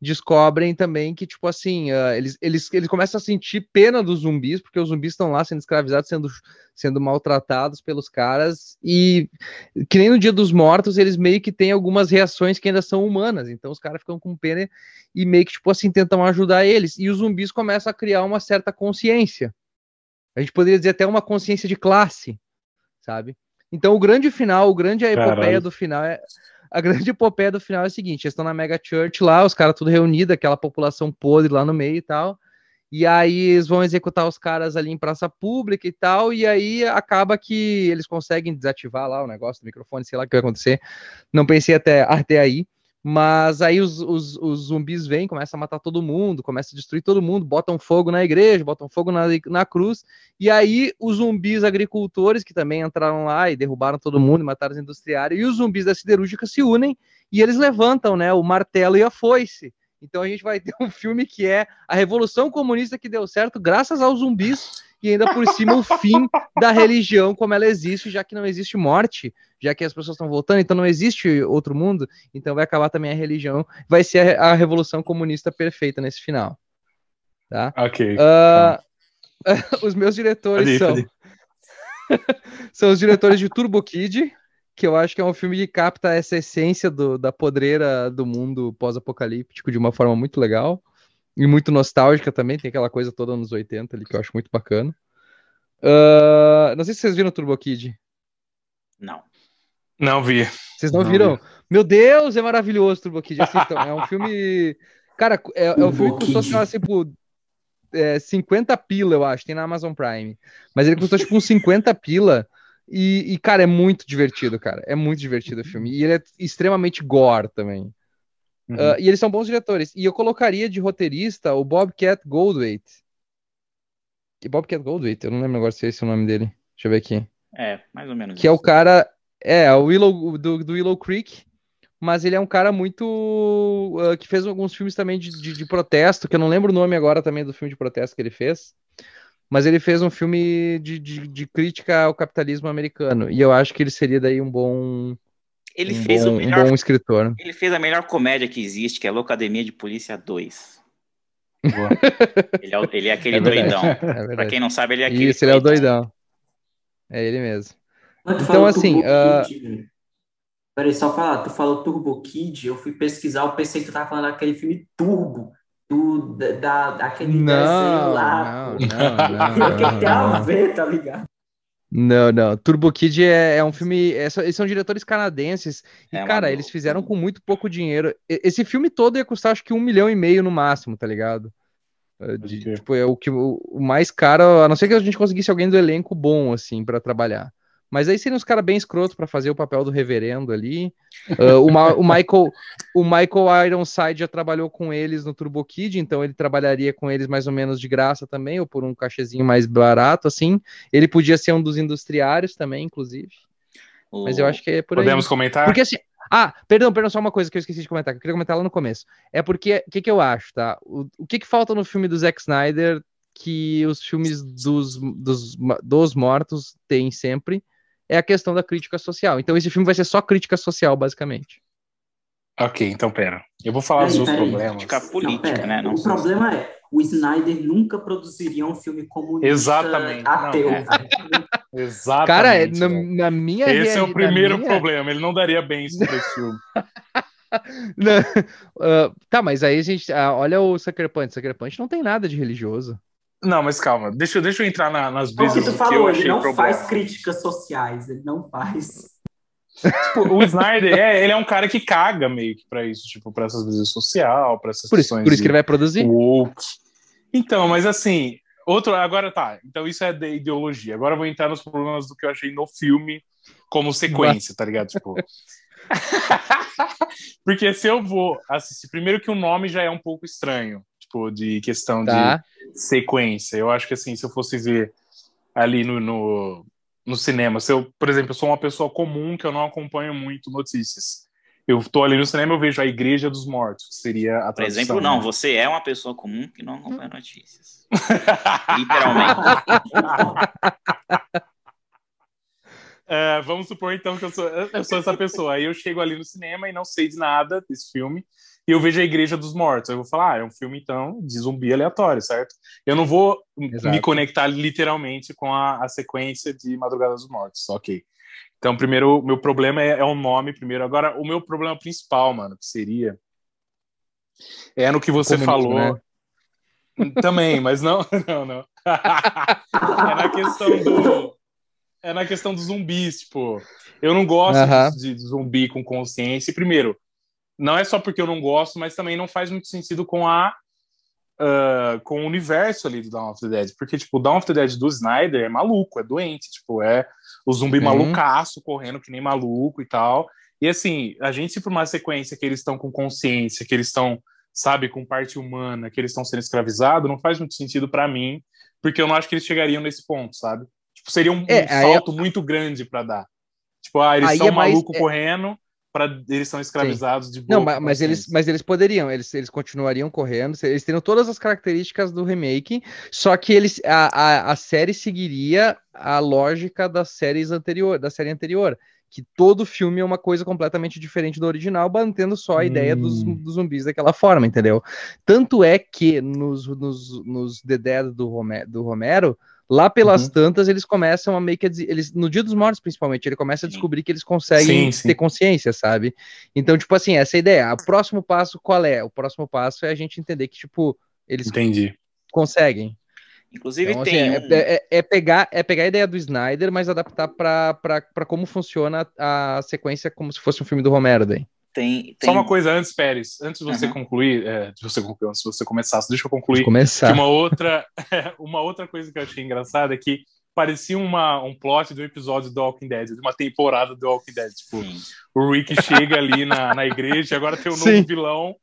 descobrem também que, tipo assim, uh, eles, eles, eles começam a sentir pena dos zumbis, porque os zumbis estão lá sendo escravizados, sendo, sendo maltratados pelos caras, e que nem no Dia dos Mortos, eles meio que têm algumas reações que ainda são humanas, então os caras ficam com pena e meio que, tipo assim, tentam ajudar eles, e os zumbis começam a criar uma certa consciência. A gente poderia dizer até uma consciência de classe, sabe? Então o grande final, o grande epopeia Caralho. do final é a grande epopeia do final é o seguinte: eles estão na Mega Church lá, os caras tudo reunidos, aquela população podre lá no meio e tal. E aí eles vão executar os caras ali em praça pública e tal, e aí acaba que eles conseguem desativar lá o negócio do microfone, sei lá o que vai acontecer. Não pensei até, até aí. Mas aí os, os, os, zumbis vêm, começam a matar todo mundo, começam a destruir todo mundo, botam fogo na igreja, botam fogo na, na cruz. E aí os zumbis agricultores, que também entraram lá e derrubaram todo mundo mataram os industriários, e os zumbis da siderúrgica se unem e eles levantam né, o martelo e a foice. Então a gente vai ter um filme que é a Revolução Comunista que deu certo graças aos zumbis e ainda por cima o fim da religião como ela existe, já que não existe morte, já que as pessoas estão voltando, então não existe outro mundo, então vai acabar também a religião, vai ser a, a revolução comunista perfeita nesse final. Tá? Ok. Uh, os meus diretores são são os diretores de Turbo Kid, que eu acho que é um filme que capta essa essência do, da podreira do mundo pós-apocalíptico de uma forma muito legal e muito nostálgica também, tem aquela coisa toda nos 80 ali que eu acho muito bacana. Uh, não sei se vocês viram Turbo Kid. Não. Não vi. Vocês não, não viram? Vi. Meu Deus, é maravilhoso Turbo Kid. Assistam. é um filme. Cara, é, é um filme que custou assim, assim, por é, 50 pila, eu acho. Tem na Amazon Prime. Mas ele custou tipo uns 50 pila. E, e, cara, é muito divertido, cara. É muito divertido o filme. E ele é extremamente gore também. Uhum. Uh, e eles são bons diretores. E eu colocaria de roteirista o Bobcat Goldthwait. Que Bobcat Goldthwait, eu não lembro agora se é esse o nome dele. Deixa eu ver aqui. É, mais ou menos. Que isso. é o cara. É, o Willow, do, do Willow Creek. Mas ele é um cara muito. Uh, que fez alguns filmes também de, de, de, protesto, que eu não lembro o nome agora também do filme de protesto que ele fez. Mas ele fez um filme de, de, de crítica ao capitalismo americano. E eu acho que ele seria daí um bom ele um fez bom, o melhor. Um bom escritor. Ele fez a melhor comédia que existe, que é a Locademia de Polícia 2. ele, é, ele é aquele é doidão. É pra quem não sabe, ele é aquele. Isso, ele é o doidão. É ele mesmo. então, assim. Uh... Peraí, só falar, tu falou Turbo Kid, eu fui pesquisar, eu pensei que tu tava falando daquele filme Turbo, do, da, daquele não, desenho lá. Não, não, não. O que tem a ver, tá ligado? Não, não. Turbo Kid é, é um filme. É, eles são diretores canadenses. E, é cara, eles fizeram com muito pouco dinheiro. Esse filme todo ia custar acho que um milhão e meio no máximo, tá ligado? É, de, tipo, é o que o, o mais caro, a não ser que a gente conseguisse alguém do elenco bom, assim, para trabalhar. Mas aí seriam uns caras bem escrotos para fazer o papel do reverendo ali. Uh, o, Ma o, Michael, o Michael Ironside já trabalhou com eles no Turbo Kid, então ele trabalharia com eles mais ou menos de graça também, ou por um cachezinho mais barato, assim. Ele podia ser um dos industriários também, inclusive. O... Mas eu acho que é por aí. Podemos comentar? Porque assim, ah, perdão, perdão, só uma coisa que eu esqueci de comentar, que eu queria comentar lá no começo. É porque, o que, que eu acho, tá? O, o que, que falta no filme do Zack Snyder que os filmes dos, dos, dos mortos têm sempre é a questão da crítica social. Então esse filme vai ser só crítica social, basicamente. Ok, então pera. Eu vou falar dos problemas. Crítica política, não, né? Não o problema é, o Snyder nunca produziria um filme comunista Exatamente. ateu. Não, é. Exatamente. Cara, é, na, na, minha Esse é o primeiro minha... problema. Ele não daria bem isso pra esse filme. uh, tá, mas aí a gente. Uh, olha o Sucker Punch. Sucker Punch não tem nada de religioso. Não, mas calma, deixa, deixa eu entrar na, nas brisas que tu falou, que ele não problema. faz críticas sociais, ele não faz. Tipo, o Snyder é, ele é um cara que caga meio que pra isso, tipo, pra essas brisas social, pra essas por isso, por isso que ele vai produzir. Woke. Então, mas assim, outro, agora tá, então isso é de ideologia. Agora eu vou entrar nos problemas do que eu achei no filme como sequência, tá ligado? Tipo. Porque se eu vou assistir, primeiro que o nome já é um pouco estranho tipo, de questão tá. de sequência. Eu acho que, assim, se eu fosse ver ali no, no, no, cinema, se eu, por exemplo, eu sou uma pessoa comum que eu não acompanho muito notícias. Eu tô ali no cinema, eu vejo a Igreja dos Mortos, que seria a Por exemplo, não, né? você é uma pessoa comum que não acompanha notícias. Literalmente. É, vamos supor então que eu sou, eu sou essa pessoa. Aí eu chego ali no cinema e não sei de nada desse filme e eu vejo a Igreja dos Mortos. Eu vou falar, ah, é um filme, então, de zumbi aleatório, certo? Eu não vou Exato. me conectar literalmente com a, a, sequência de Madrugada dos Mortos, ok. Então, primeiro, o meu problema é, é o nome, primeiro. Agora, o meu problema principal, mano, que seria... É no que você falou... Né? Também, mas não, não, não. é na questão do... É na questão dos zumbis, tipo... Eu não gosto uh -huh. de, de zumbi com consciência. Primeiro, não é só porque eu não gosto, mas também não faz muito sentido com a uh, com o universo ali do Dawn of the Dead, porque tipo, o Dawn of the Dead do Snyder é maluco, é doente, tipo, é o zumbi uhum. malucaço correndo que nem maluco e tal. E assim, a gente se por uma sequência que eles estão com consciência, que eles estão, sabe, com parte humana, que eles estão sendo escravizados, não faz muito sentido para mim, porque eu não acho que eles chegariam nesse ponto, sabe? Tipo, seria um, é, um salto eu... muito grande para dar. Tipo, ah, eles aí são é maluco mais... É correndo, para eles são escravizados Sim. de boa. Não, mas, mas eles, mas eles poderiam, eles, eles continuariam correndo, eles teriam todas as características do remake, só que eles a, a, a série seguiria a lógica das séries anterior, da série anterior, que todo filme é uma coisa completamente diferente do original, mantendo só a hum. ideia dos, hum. dos, zumbis daquela forma, entendeu? Tanto é que nos, nos, nos The Dead do, Romero, do Romero Lá pelas uhum. tantas, eles começam a meio que. Eles, no Dia dos Mortos, principalmente, ele começa a descobrir que eles conseguem sim, sim. ter consciência, sabe? Então, tipo assim, essa é a ideia. O próximo passo qual é? O próximo passo é a gente entender que, tipo, eles Entendi. conseguem. Inclusive então, tem. Assim, é, é, é, pegar, é pegar a ideia do Snyder, mas adaptar para como funciona a sequência como se fosse um filme do Romero daí. Tem, tem... Só uma coisa antes, Pérez, antes de você uhum. concluir, é, de você concluir, antes de você começar, deixa eu concluir. Começar. Uma outra, uma outra coisa que eu achei engraçada é que parecia uma, um plot do episódio do Walking Dead, de uma temporada do Walking Dead. Tipo, Sim. o Rick chega ali na, na igreja e agora tem um Sim. novo vilão,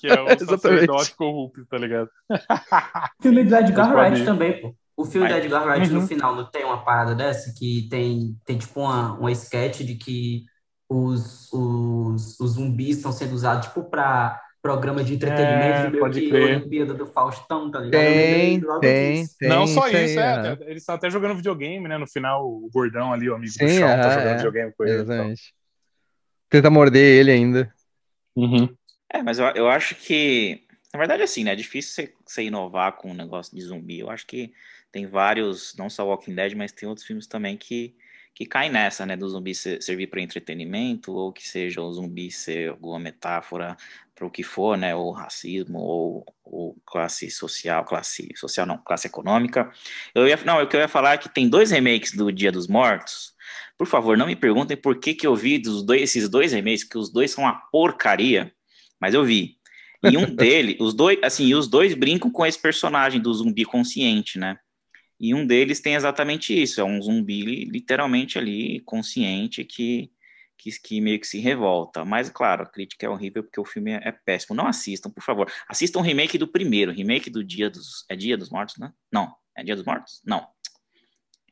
que é o sacerdote corrupto, tá ligado? O filme do Edgar Wright também, pô. O filme do Edgar Wright uhum. no final não tem uma parada dessa que tem, tem tipo uma, uma sketch de que os, os, os zumbis estão sendo usados, tipo, para programa de entretenimento, é, meio que crer. Olimpíada do Faustão, tá ligado? Tem, tem, tem, Não só isso, isso é, é. eles estão até jogando videogame, né? No final, o gordão ali, o amigo Sim, do chão, tá jogando é. videogame com ele. Exatamente. Tenta morder ele ainda. Uhum. É, mas eu, eu acho que, na verdade, assim, né? É difícil você, você inovar com um negócio de zumbi. Eu acho que tem vários, não só Walking Dead, mas tem outros filmes também que que cai nessa, né, do zumbi ser, servir para entretenimento, ou que seja o zumbi ser alguma metáfora para o que for, né, ou racismo, ou, ou, classe social, classe social não, classe econômica. Eu ia, não, o que eu ia falar é que tem dois remakes do Dia dos Mortos. Por favor, não me perguntem por que, que eu vi dos dois, esses dois remakes, que os dois são uma porcaria, mas eu vi. E um dele, os dois, assim, os dois brincam com esse personagem do zumbi consciente, né? E um deles tem exatamente isso, é um zumbi literalmente ali, consciente, que, que, que meio que se revolta. Mas, claro, a crítica é horrível porque o filme é, é péssimo. Não assistam, por favor. Assistam o remake do primeiro, remake do Dia dos... É Dia dos Mortos, né? Não. É Dia dos Mortos? Não.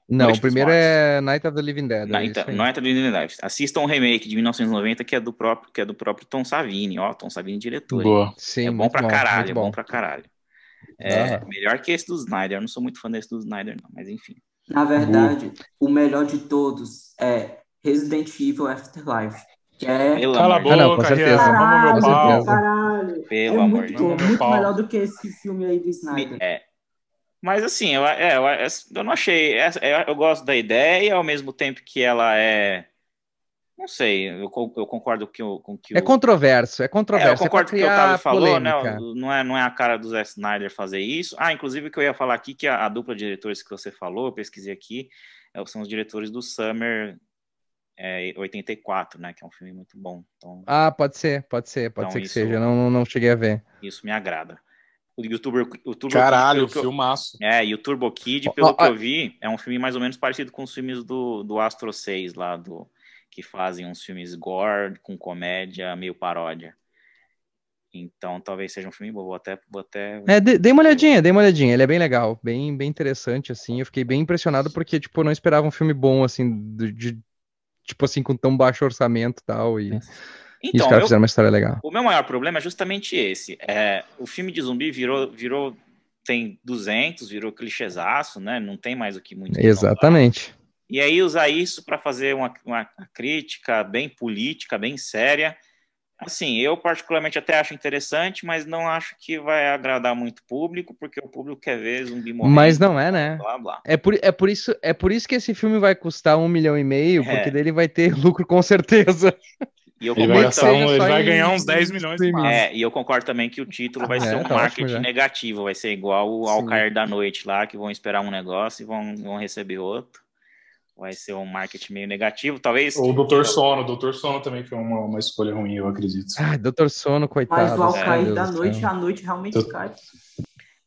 Não, o primeiro é Night of the Living Dead. Night, é Night of the Living Dead. Assistam o remake de 1990 que é do próprio que é do próprio Tom Savini, ó, Tom Savini diretor. Boa. Sim, é bom pra bom, caralho, é bom pra caralho. É ah. melhor que esse do Snyder. Eu não sou muito fã desse do Snyder, não, mas enfim. Na verdade, Boa. o melhor de todos é Resident Evil Afterlife. Que é... Pelo Cala a boca, não, com certeza. Caralho, meu caralho. Pelo é muito, muito melhor do que esse filme aí do Snyder. É, mas assim, eu, é, eu, eu não achei. É, é, eu gosto da ideia, ao mesmo tempo que ela é. Não sei, eu, eu concordo com, com que. É controverso, é controverso. É, eu concordo com o que o Otávio falou, né? Não é, não é a cara do Zack Snyder fazer isso. Ah, inclusive o que eu ia falar aqui, que a, a dupla de diretores que você falou, eu pesquisei aqui, são os diretores do Summer é, 84, né? Que é um filme muito bom. Então, ah, pode ser, pode ser, pode então ser que isso, seja. Não, não cheguei a ver. Isso me agrada. O YouTuber, o Turbo Caralho, Kid, filmaço. É, e o Turbo Kid, pelo oh, que eu vi, é um filme mais ou menos parecido com os filmes do, do Astro 6 lá, do, que fazem uns filmes gore, com comédia, meio paródia. Então, talvez seja um filme bom. Vou até. Vou até... É, dei uma olhadinha, dei uma olhadinha. Ele é bem legal, bem, bem interessante, assim. Eu fiquei bem impressionado porque, tipo, eu não esperava um filme bom, assim, de, de tipo assim, com tão baixo orçamento e tal. E... Então, e os caras fizeram uma história legal. O meu maior problema é justamente esse. É, o filme de zumbi virou, virou tem 200, virou clichêzaço, né? Não tem mais o que muito. Exatamente. E aí usar isso para fazer uma, uma crítica bem política, bem séria. Assim, eu particularmente até acho interessante, mas não acho que vai agradar muito o público, porque o público quer ver zumbi morrendo. Mas não é, né? Blá, blá. É, por, é, por isso, é por isso que esse filme vai custar um milhão e meio, é. porque dele vai ter lucro com certeza. E eu ele vai, também, ele vai ganhar uns 10 milhões de É, e eu concordo também que o título vai é, ser um tá marketing negativo, vai ser igual ao Sim. cair da noite lá, que vão esperar um negócio e vão, vão receber outro. Vai ser um marketing meio negativo, talvez. Ou o Doutor Sono, o Doutor Sono também foi uma, uma escolha ruim, eu acredito. Ah, Doutor Sono, coitado. Mas ao cair da noite, a noite realmente Tô... cai.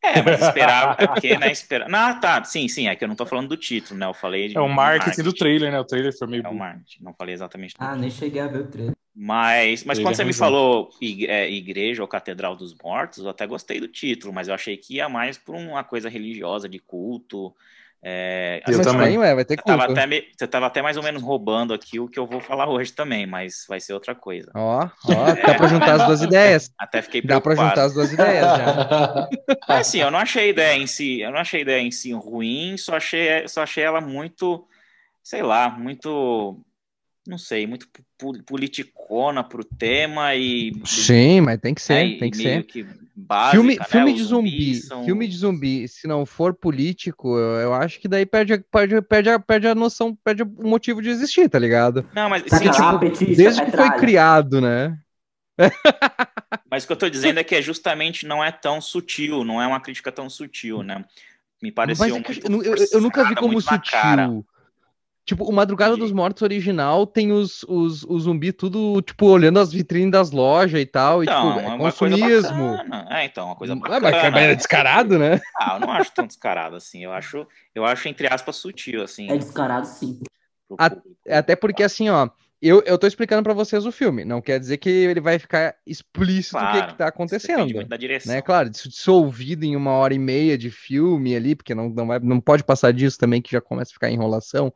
É, mas esperava, é porque, né, esperava... Não, tá, sim, sim, é que eu não tô falando do título, né, eu falei... De, é o marketing, marketing, do trailer, né, o trailer foi meio... É o marketing, não falei exatamente Ah, nem cheguei a ver o trailer. Mas, mas quando você me falou é, igreja ou catedral dos mortos, eu até gostei do título, mas eu achei que ia mais por uma coisa religiosa, de culto. É, eu também, ué, vai ter culto. Você estava até, tava até mais ou menos roubando aqui o que eu vou falar hoje também, mas vai ser outra coisa. Ó, ó, é, dá para juntar as duas ideias. Até fiquei preocupado. Dá para juntar as duas ideias já. assim, eu não achei a ideia em si, eu não achei a ideia em si ruim, só achei, só achei ela muito, sei lá, muito não sei, muito politicona pro tema e. Sim, mas tem que ser, é, tem que ser. Que básica, filme, né? filme de zumbi, são... filme de zumbi, se não for político, eu acho que daí perde, perde, perde, perde a noção, perde o motivo de existir, tá ligado? Não, mas sim, tipo, desde que foi criado, né? mas o que eu tô dizendo é que é justamente não é tão sutil, não é uma crítica tão sutil, né? Me pareceu é muito eu, eu, eu, nunca vi como sutil. Tipo, o Madrugada dos Mortos original tem os, os, os zumbi tudo, tipo, olhando as vitrines das lojas e tal. Então, e, tipo, é, é consumismo. É, então, uma coisa bacana. É, mas é descarado, né? Ah, eu não acho tão descarado assim. Eu acho, eu acho entre aspas, sutil, assim. É descarado, sim. Até porque, assim, ó, eu, eu tô explicando para vocês o filme, não quer dizer que ele vai ficar explícito claro, o que, que tá acontecendo. Da direção. Né? Claro, dissolvido em uma hora e meia de filme ali, porque não, não, vai, não pode passar disso também, que já começa a ficar enrolação.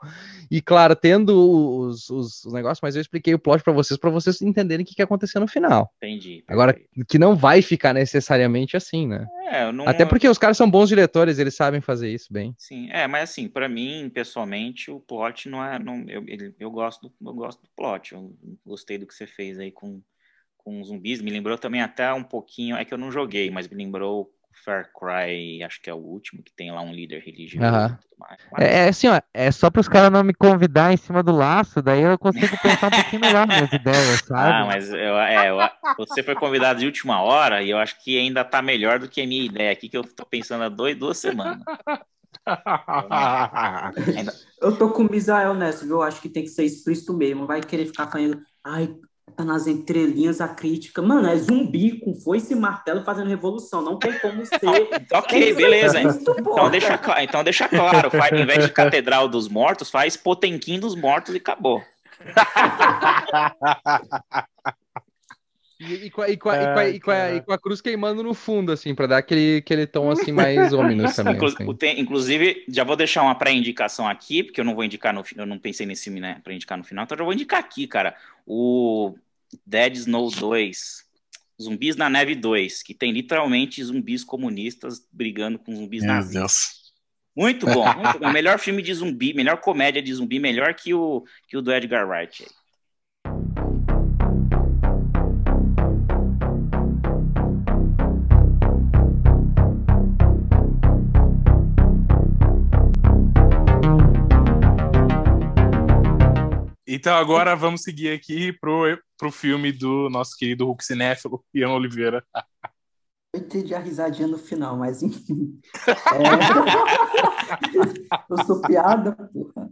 E claro, tendo os, os, os negócios, mas eu expliquei o plot para vocês, para vocês entenderem o que, que aconteceu no final. Entendi. Agora, que não vai ficar necessariamente assim, né? É, não... Até porque os caras são bons diretores, eles sabem fazer isso bem. Sim, é, mas assim, para mim, pessoalmente, o plot não é. Não, eu, eu, gosto, eu gosto do plot. Eu gostei do que você fez aí com, com zumbis. Me lembrou também até um pouquinho, é que eu não joguei, mas me lembrou Far Cry, acho que é o último, que tem lá um líder religioso uhum. tudo mais. Mas... É, é, assim, ó, é só para os caras não me convidar em cima do laço, daí eu consigo pensar um pouquinho melhor nas ideias, sabe? Ah, mas eu, é, eu, você foi convidado de última hora e eu acho que ainda tá melhor do que a minha ideia aqui, que eu tô pensando há dois, duas semanas. Eu tô com o Misael nessa, viu? Eu acho que tem que ser explícito mesmo. Vai querer ficar falando, ai, tá nas entrelinhas a crítica. Mano, é zumbi com foice e martelo fazendo revolução. Não tem como ser. ok, beleza. então, deixa, então deixa claro. Faz, em vez de Catedral dos Mortos, faz Potemkin dos Mortos e acabou. E, e, com, e, com, e, e, com a, e, com a, cruz queimando no fundo, assim, para dar aquele, aquele tom assim mais ominous também. Assim. Tem, inclusive, já vou deixar uma pré-indicação aqui, porque eu não vou indicar no eu não pensei nesse filme, né, para indicar no final, então já vou indicar aqui, cara. O Dead Snow 2, Zumbis na Neve 2, que tem literalmente zumbis comunistas brigando com zumbis Meu nazistas. Deus. Muito bom, muito bom. Melhor filme de zumbi, melhor comédia de zumbi, melhor que o, que o do Edgar Wright. Então agora vamos seguir aqui pro, pro filme do nosso querido Hulk cinéfilo, Ian Oliveira. Eu entendi a risadinha no final, mas enfim. É... eu sou piada, porra.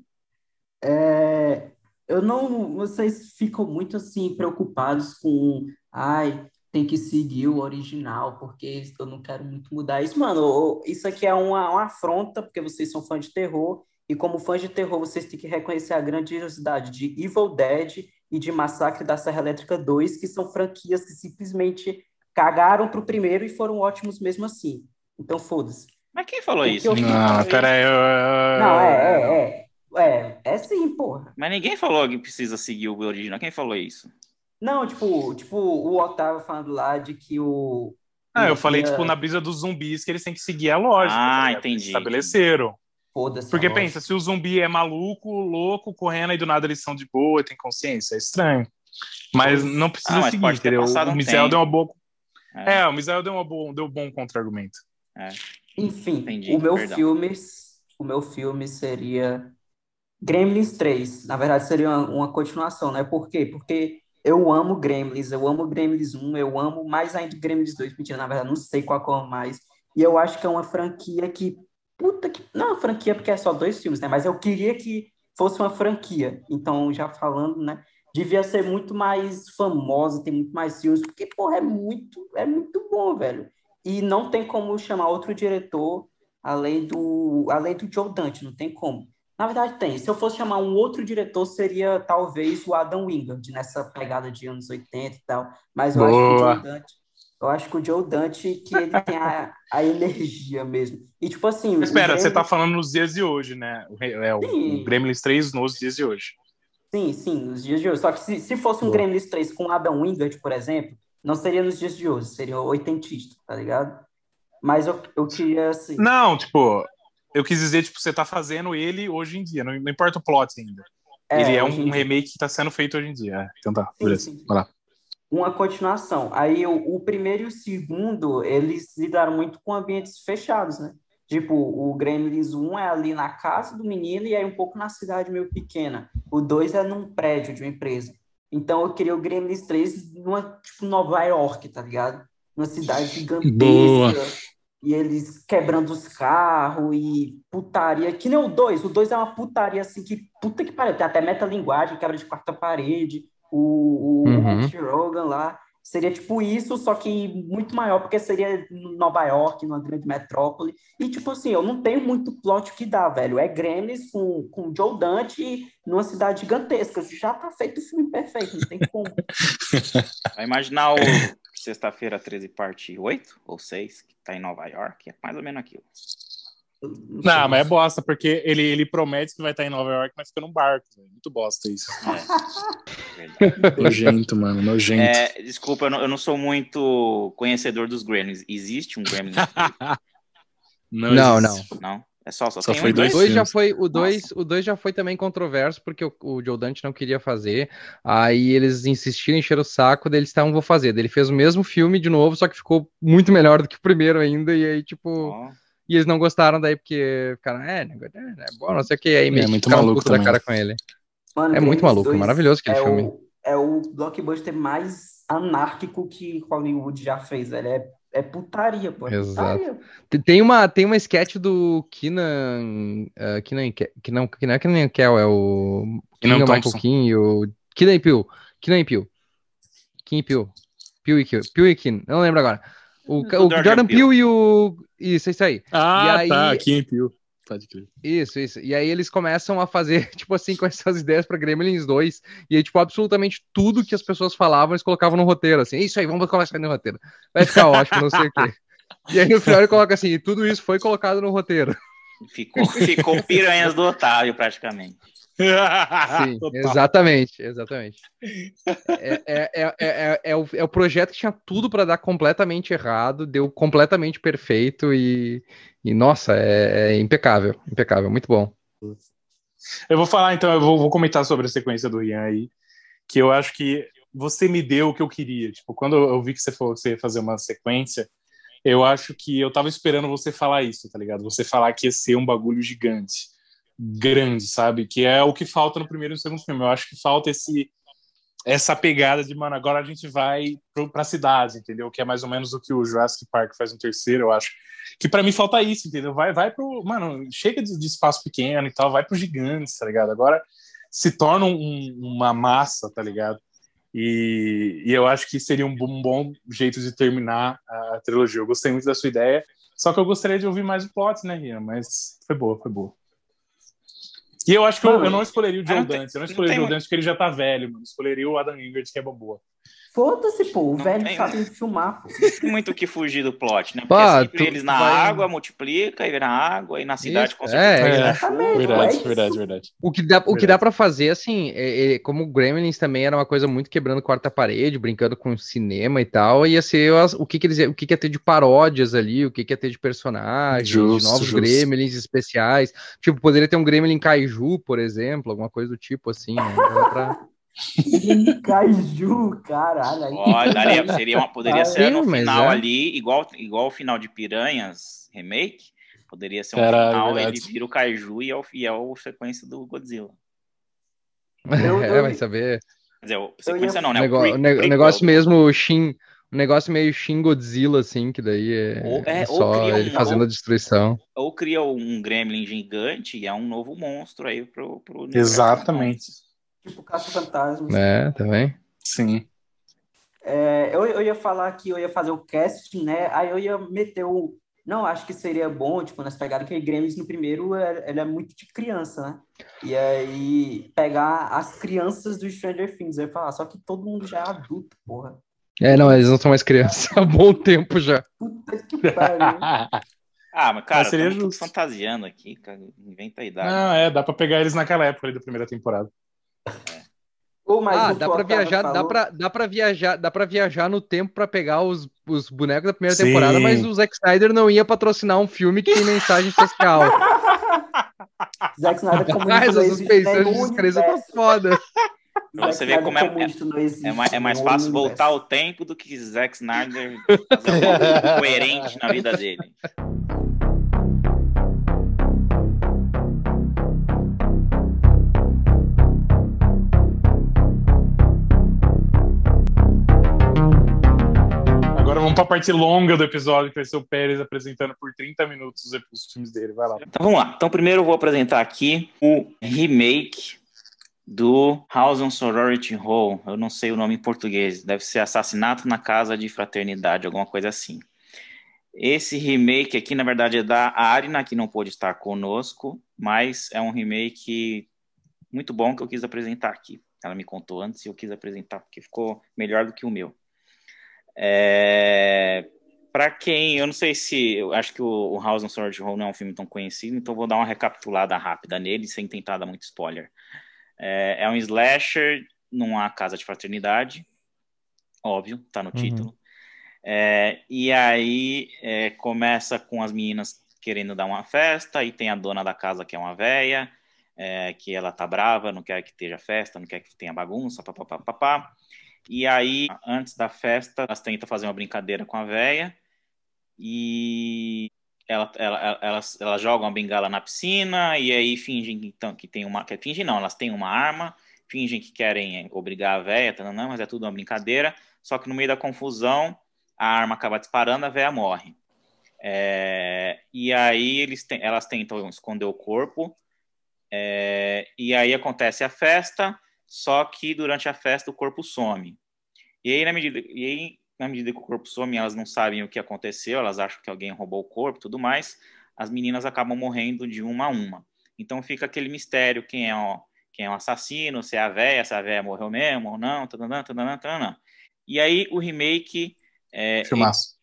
É... Eu não. Vocês ficam muito assim preocupados com. Ai, tem que seguir o original, porque eu não quero muito mudar isso. Mano, isso aqui é uma, uma afronta, porque vocês são fãs de terror, e como fãs de terror, vocês têm que reconhecer a grandiosidade de Evil Dead e de Massacre da Serra Elétrica 2, que são franquias que simplesmente cagaram pro primeiro e foram ótimos mesmo assim. Então, foda-se. Mas quem falou isso? Eu... Não, peraí. Eu... Não, é, é, é. É, é sim, porra. Mas ninguém falou que precisa seguir o original. Quem falou isso? Não, tipo, tipo o Otávio falando lá de que o. Ah, eu falei, tipo, na brisa dos zumbis que eles têm que seguir a lógica. Ah, tá entendi. Estabeleceram. Foda-se. Porque pensa, se o zumbi é maluco, louco, correndo e do nada eles são de boa, tem consciência, é estranho. Mas não precisa ah, mas seguir, entendeu? O Misael um deu uma boa é. é, o Misael deu, uma boa, deu um bom contra-argumento. É. Enfim, Entendi, o meu filme, o meu filme seria Gremlins 3. Na verdade, seria uma, uma, continuação, né? Por quê? Porque eu amo Gremlins, eu amo Gremlins 1, eu amo mais ainda Gremlins 2. Mentira, na verdade, não sei qual é mais. E eu acho que é uma franquia que. Puta que. Não, é uma franquia porque é só dois filmes, né? Mas eu queria que fosse uma franquia. Então, já falando, né? devia ser muito mais famosa, tem muito mais filmes, porque, porra, é muito, é muito bom, velho. E não tem como chamar outro diretor além do, além do Joe Dante, não tem como. Na verdade, tem. Se eu fosse chamar um outro diretor, seria talvez o Adam Wingard, nessa pegada de anos 80 e tal. Mas eu Boa. acho que o Joe Dante, eu acho que o Joe Dante, que ele tem a, a energia mesmo. E tipo assim. Espera, Gremlins... você tá falando nos dias de hoje, né? É o, o Gremlins 3 nos dias de hoje. Sim, sim, nos dias de hoje. Só que se, se fosse um Gremlins 3 com Adam Wingard, por exemplo, não seria nos dias de hoje, seria oitentista, tá ligado? Mas eu, eu queria, assim... Não, tipo, eu quis dizer, tipo, você tá fazendo ele hoje em dia, não, não importa o plot ainda. É, ele é um, um remake que tá sendo feito hoje em dia. É, então tá, sim, beleza, sim. vai lá. Uma continuação. Aí o, o primeiro e o segundo, eles lidaram muito com ambientes fechados, né? Tipo, o Gremlins 1 é ali na casa do menino e aí um pouco na cidade meio pequena. O 2 é num prédio de uma empresa. Então eu queria o Gremlins 3 numa, tipo, Nova York, tá ligado? Numa cidade gigantesca. Boa. E eles quebrando os carros e putaria. Que nem o 2. O 2 é uma putaria assim que puta que pariu. Tem até metalinguagem, quebra de quarta parede. O, o uhum. Rogan lá. Seria tipo isso, só que muito maior, porque seria Nova York, numa grande metrópole. E, tipo assim, eu não tenho muito plot que dá, velho. É Gremlins com, com Joe Dante numa cidade gigantesca. Já tá feito o filme perfeito, não tem como. Vai imaginar o Sexta-feira 13, parte 8 ou 6, que tá em Nova York, é mais ou menos aquilo. Não, não mas é bosta, porque ele, ele promete que vai estar em Nova York, mas fica num barco. Véio. Muito bosta isso. É. nojento, mano, nojento. É, desculpa, eu não, eu não, sou muito conhecedor dos Gremlins. Existe um Gremlin? não, não, não, não. É só, só, só foi um dois. dois já foi, o dois, o dois já foi também controverso porque o, o Joe Dante não queria fazer. Aí eles insistiram, encheram o saco, daí eles estavam vou fazer. Daí ele fez o mesmo filme de novo, só que ficou muito melhor do que o primeiro ainda. E aí tipo oh. E eles não gostaram daí porque ficaram, é, é, é bom, não sei o que. Aí é meio é muito maluco da cara com ele. Mano, é muito maluco, maravilhoso aquele é filme. O, é o blockbuster mais anárquico que Hollywood já fez, velho. É, é putaria, pô. É Exato. Putaria. Tem uma, tem uma sketch do Keenan. Uh, Keenan, Keenan, Keenan, Keenan Kel, é o. Keenan Michael e o. Keenan Peele. Keenan Peele. Kim Peele. Peele, não lembro agora. O, o Jordan Peele e o. Isso, isso aí. Ah, aí... tá, Kim Peele. Pode crer. Isso, isso. E aí eles começam a fazer, tipo assim, com essas ideias pra Gremlins 2. E aí, tipo, absolutamente tudo que as pessoas falavam, eles colocavam no roteiro, assim. Isso aí, vamos começar no roteiro. Vai ficar ótimo, não sei o quê. E aí no final ele coloca assim, e tudo isso foi colocado no roteiro. Ficou, ficou piranhas do Otávio, praticamente. Sim, exatamente, exatamente. É, é, é, é, o, é o projeto que tinha tudo para dar completamente errado, deu completamente perfeito e, e nossa, é, é, impecável, impecável, muito bom. Eu vou falar então, eu vou, vou, comentar sobre a sequência do Rian aí, que eu acho que você me deu o que eu queria. Tipo, quando eu vi que você falou que você ia fazer uma sequência, eu acho que eu tava esperando você falar isso, tá ligado? Você falar que ia ser um bagulho gigante, grande, sabe? Que é o que falta no primeiro e no segundo filme. Eu acho que falta esse essa pegada de, mano, agora a gente vai para cidade, entendeu? Que é mais ou menos o que o Jurassic Park faz no terceiro, eu acho. Que para mim falta isso, entendeu? Vai, vai pro. Mano, chega de, de, espaço pequeno e tal, vai pro gigantes, tá ligado? Agora se torna um, uma massa, tá ligado? E, e, eu acho que seria um, um bom jeito de terminar a, a, trilogia. Eu gostei muito da sua ideia, só que eu gostaria de ouvir mais o plot, né, Rian? Mas foi boa, foi boa. E eu acho que eu, eu não escolheria o Joe Dante. Eu não escolheria o Joe Dante porque ele já tá velho, mano. Escolheria o Adam Ingrid, que é boa. Foda-se, pô. O não velho tem, sabe filmar. Pô. Não tem muito o que fugir do plot, né? Porque Pá, é eles na vai... água, multiplica, e na água, e na cidade, com certeza. É, é. Verdade, é verdade, verdade. O que dá, o que dá pra fazer, assim, é, é, como o Gremlins também era uma coisa muito quebrando quarta parede, brincando com cinema e tal, ia ser as, o que que eles o que que ia ter de paródias ali, o que que ia ter de personagens, justo, de novos justo. Gremlins especiais. Tipo, poderia ter um Gremlin Kaiju, por exemplo, alguma coisa do tipo, assim, né? Pra... Kaiju, caralho. Olha, seria uma, poderia ser no final é. ali, igual, igual o final de Piranhas Remake. Poderia ser um caralho, final, verdade. ele vira o Kaiju e é o, e é o sequência do Godzilla. é, vai saber. Quer dizer, sequência não, né? O, negócio, pre, pre, negócio mesmo, o Shin, um negócio meio Shin Godzilla, assim, que daí é, ou, é, é só ele um, fazendo ou, a destruição. Ou cria um gremlin gigante e é um novo monstro aí pro... pro Exatamente. Tipo Caça-Fantasmas. É, também. Sim. É, eu, eu ia falar que eu ia fazer o casting, né? Aí eu ia meter o. Não, acho que seria bom, tipo, nessa pegada que Grêmio no primeiro ele é muito de criança, né? E aí pegar as crianças do Stranger Things. Eu ia falar, só que todo mundo já é adulto, porra. É, não, eles não são mais crianças há bom tempo já. Puta que pariu. ah, mas cara, mas seria justo. fantasiando aqui, cara. Inventa a idade. Não, é, dá pra pegar eles naquela época ali da primeira temporada. Oh, ah, dá para viajar, dá para dá para viajar, dá para viajar no tempo para pegar os, os bonecos da primeira Sim. temporada, mas o Zack Snyder não ia patrocinar um filme que tem mensagem especial. Zack Snyder Mas as suspensões de descrença tá foda. Você vê como é, é, é, mais, é mais fácil voltar ao tempo do que Zack Snyder fazer algo coerente na vida dele. A parte longa do episódio, que vai ser o Pérez apresentando por 30 minutos os filmes dele. Vai lá. Então vamos lá. Então primeiro eu vou apresentar aqui o remake do House on Sorority Hall. Eu não sei o nome em português. Deve ser Assassinato na Casa de Fraternidade, alguma coisa assim. Esse remake aqui, na verdade, é da Arina, que não pôde estar conosco, mas é um remake muito bom que eu quis apresentar aqui. Ela me contou antes e eu quis apresentar porque ficou melhor do que o meu. É, para quem, eu não sei se, eu acho que o, o House on Sword Hall não é um filme tão conhecido, então vou dar uma recapitulada rápida nele, sem tentar dar muito spoiler. É, é um slasher numa casa de fraternidade, óbvio, tá no uhum. título. É, e aí é, começa com as meninas querendo dar uma festa, e tem a dona da casa que é uma véia, é, que ela tá brava, não quer que esteja festa, não quer que tenha bagunça, papapá. E aí, antes da festa, elas tentam fazer uma brincadeira com a véia e ela, ela, elas, elas jogam a bengala na piscina e aí fingem então, que tem uma. Que, fingem não, elas têm uma arma, fingem que querem obrigar a véia, tá, não, mas é tudo uma brincadeira. Só que no meio da confusão, a arma acaba disparando, a véia morre. É, e aí eles te, elas tentam esconder o corpo. É, e aí acontece a festa só que durante a festa o corpo some. E aí, na medida, e aí, na medida que o corpo some, elas não sabem o que aconteceu, elas acham que alguém roubou o corpo e tudo mais, as meninas acabam morrendo de uma a uma. Então fica aquele mistério, quem é o, quem é o assassino, se é a véia, se a véia morreu mesmo ou não, tadanã, tadanã, tadanã. E aí o remake... É, Filmaço.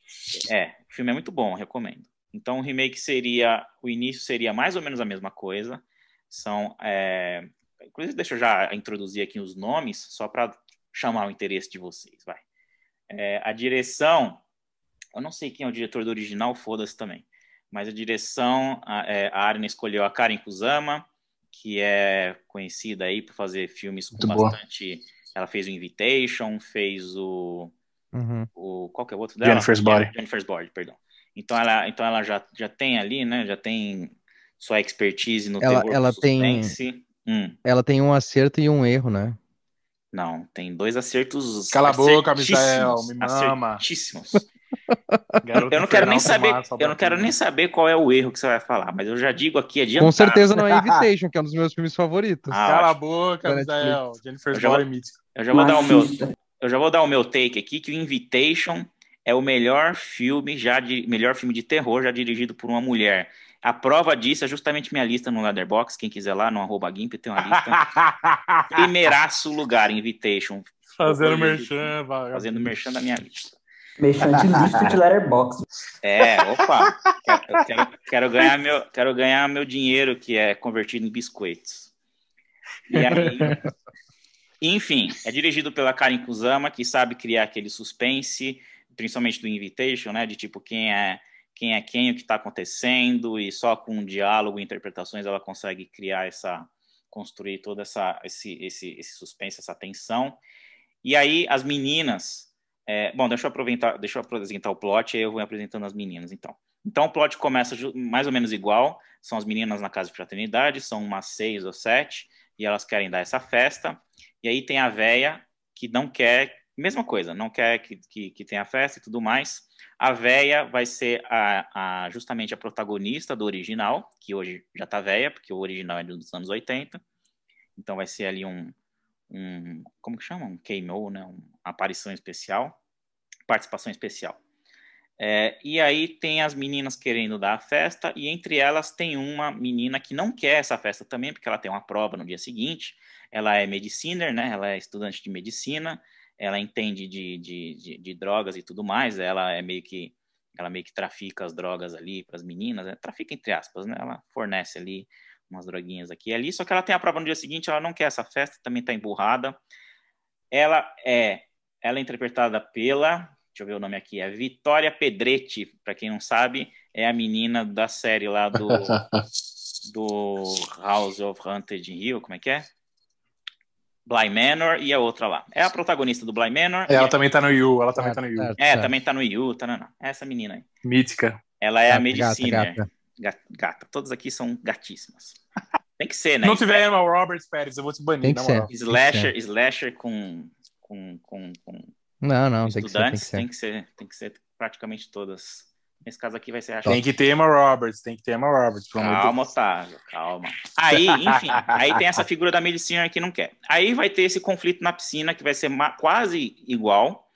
É, o filme é muito bom, recomendo. Então o remake seria, o início seria mais ou menos a mesma coisa, são... É, inclusive, deixa eu já introduzir aqui os nomes, só para chamar o interesse de vocês, vai. É, a direção, eu não sei quem é o diretor do original, foda-se também, mas a direção, a, é, a Arna escolheu a Karen Kusama, que é conhecida aí por fazer filmes com Muito bastante... Boa. Ela fez o Invitation, fez o... Uhum. o qual que é o outro dela? Jennifer's Body. Jennifer's Body, perdão. Então ela, então ela já, já tem ali, né? Já tem sua expertise no ela, terror ela tem hum. Ela tem um acerto e um erro, né? Não, tem dois acertos. Cala a boca, Misael, me mama. Acertíssimos. eu não quero nem saber, eu não quero nem saber qual é o erro que você vai falar, mas eu já digo aqui adiantado. Com certeza não é Invitation, que é um dos meus filmes favoritos. Ah, Cala a boca, Misael. Jennifer já, vou, eu já vou dar o meu, eu já vou dar o meu take aqui que o Invitation é o melhor filme já de melhor filme de terror já dirigido por uma mulher. A prova disso é justamente minha lista no Leatherbox. Quem quiser lá, no arroba Gimp, tem uma lista. Primeiraço lugar, Invitation. Fazendo merchan, vai. Fazendo merchan da minha lista. Merchan de lista de Letterboxd. É, opa. Quero, quero, quero, ganhar meu, quero ganhar meu dinheiro, que é convertido em biscoitos. E aí... Enfim, é dirigido pela Karen Kusama, que sabe criar aquele suspense, principalmente do Invitation, né? De tipo, quem é quem é quem, o que está acontecendo, e só com diálogo e interpretações ela consegue criar essa, construir toda essa, esse, esse, esse suspense, essa tensão. E aí as meninas, é, bom, deixa eu aproveitar, deixa eu apresentar o plot, aí eu vou apresentando as meninas, então. Então o plot começa mais ou menos igual, são as meninas na casa de fraternidade, são umas seis ou sete, e elas querem dar essa festa, e aí tem a véia que não quer, mesma coisa, não quer que, que, que tenha festa e tudo mais, a véia vai ser a, a, justamente a protagonista do original, que hoje já está véia, porque o original é dos anos 80. Então vai ser ali um, um como que chama? Um cameo, né? uma aparição especial, participação especial. É, e aí tem as meninas querendo dar a festa, e entre elas tem uma menina que não quer essa festa também, porque ela tem uma prova no dia seguinte. Ela é mediciner, né? Ela é estudante de medicina, ela entende de, de, de, de, drogas e tudo mais, ela é meio que ela meio que trafica as drogas ali para as meninas, né? trafica entre aspas, né? Ela fornece ali umas droguinhas aqui e ali, só que ela tem a prova no dia seguinte, ela não quer essa festa, também está emburrada. Ela é ela é interpretada pela, deixa eu ver o nome aqui, é Vitória Pedretti, para quem não sabe, é a menina da série lá do do House of Haunted Hill, como é que é? Bly Manor e a outra lá. É a protagonista do Bly Manor. Ela também tá no Yu, ela também tá no Yu. É, também tá no Yu, tá não, não. É essa menina aí. Mítica. Ela é a medicina. Gata, gata. gata. Todas aqui são gatíssimas. Tem que ser, né? Não tiver Emma Roberts Pérez, eu vou te banir, tem que ser. Slasher, que ser. slasher com, com, com, com não, não, estudantes, tem que, ser, tem que ser. Tem que ser praticamente todas. Nesse caso aqui vai ser a Tem que ter Emma Roberts, tem que ter Emma Roberts. Calma, Otávio, calma. Aí, enfim, aí tem essa figura da medicina que não quer. Aí vai ter esse conflito na piscina que vai ser quase igual.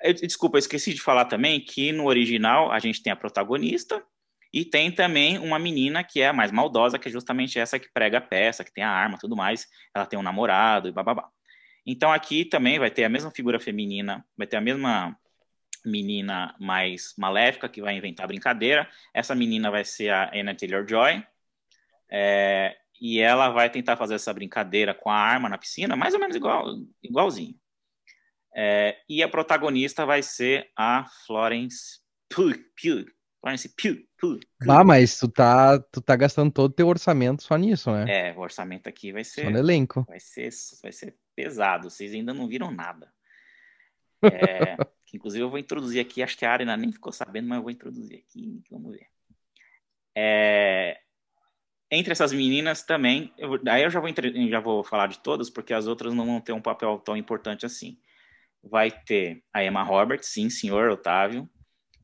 Eu, desculpa, eu esqueci de falar também que no original a gente tem a protagonista e tem também uma menina que é a mais maldosa, que é justamente essa que prega a peça, que tem a arma tudo mais. Ela tem um namorado e bababá. Então aqui também vai ter a mesma figura feminina, vai ter a mesma menina mais maléfica que vai inventar brincadeira. Essa menina vai ser a Anna Taylor-Joy. É, e ela vai tentar fazer essa brincadeira com a arma na piscina, mais ou menos igual, igualzinho. É, e a protagonista vai ser a Florence Pugh. Pugh Florence Pugh. Pugh. Ah, mas tu tá, tu tá gastando todo o teu orçamento só nisso, né? É, o orçamento aqui vai ser... Só no elenco. Vai ser, vai ser pesado, vocês ainda não viram nada. É, que inclusive eu vou introduzir aqui, acho que a Arena nem ficou sabendo, mas eu vou introduzir aqui, vamos ver. É, entre essas meninas também, eu, aí eu já vou, já vou falar de todas, porque as outras não vão ter um papel tão importante assim. Vai ter a Emma Roberts, sim, senhor Otávio.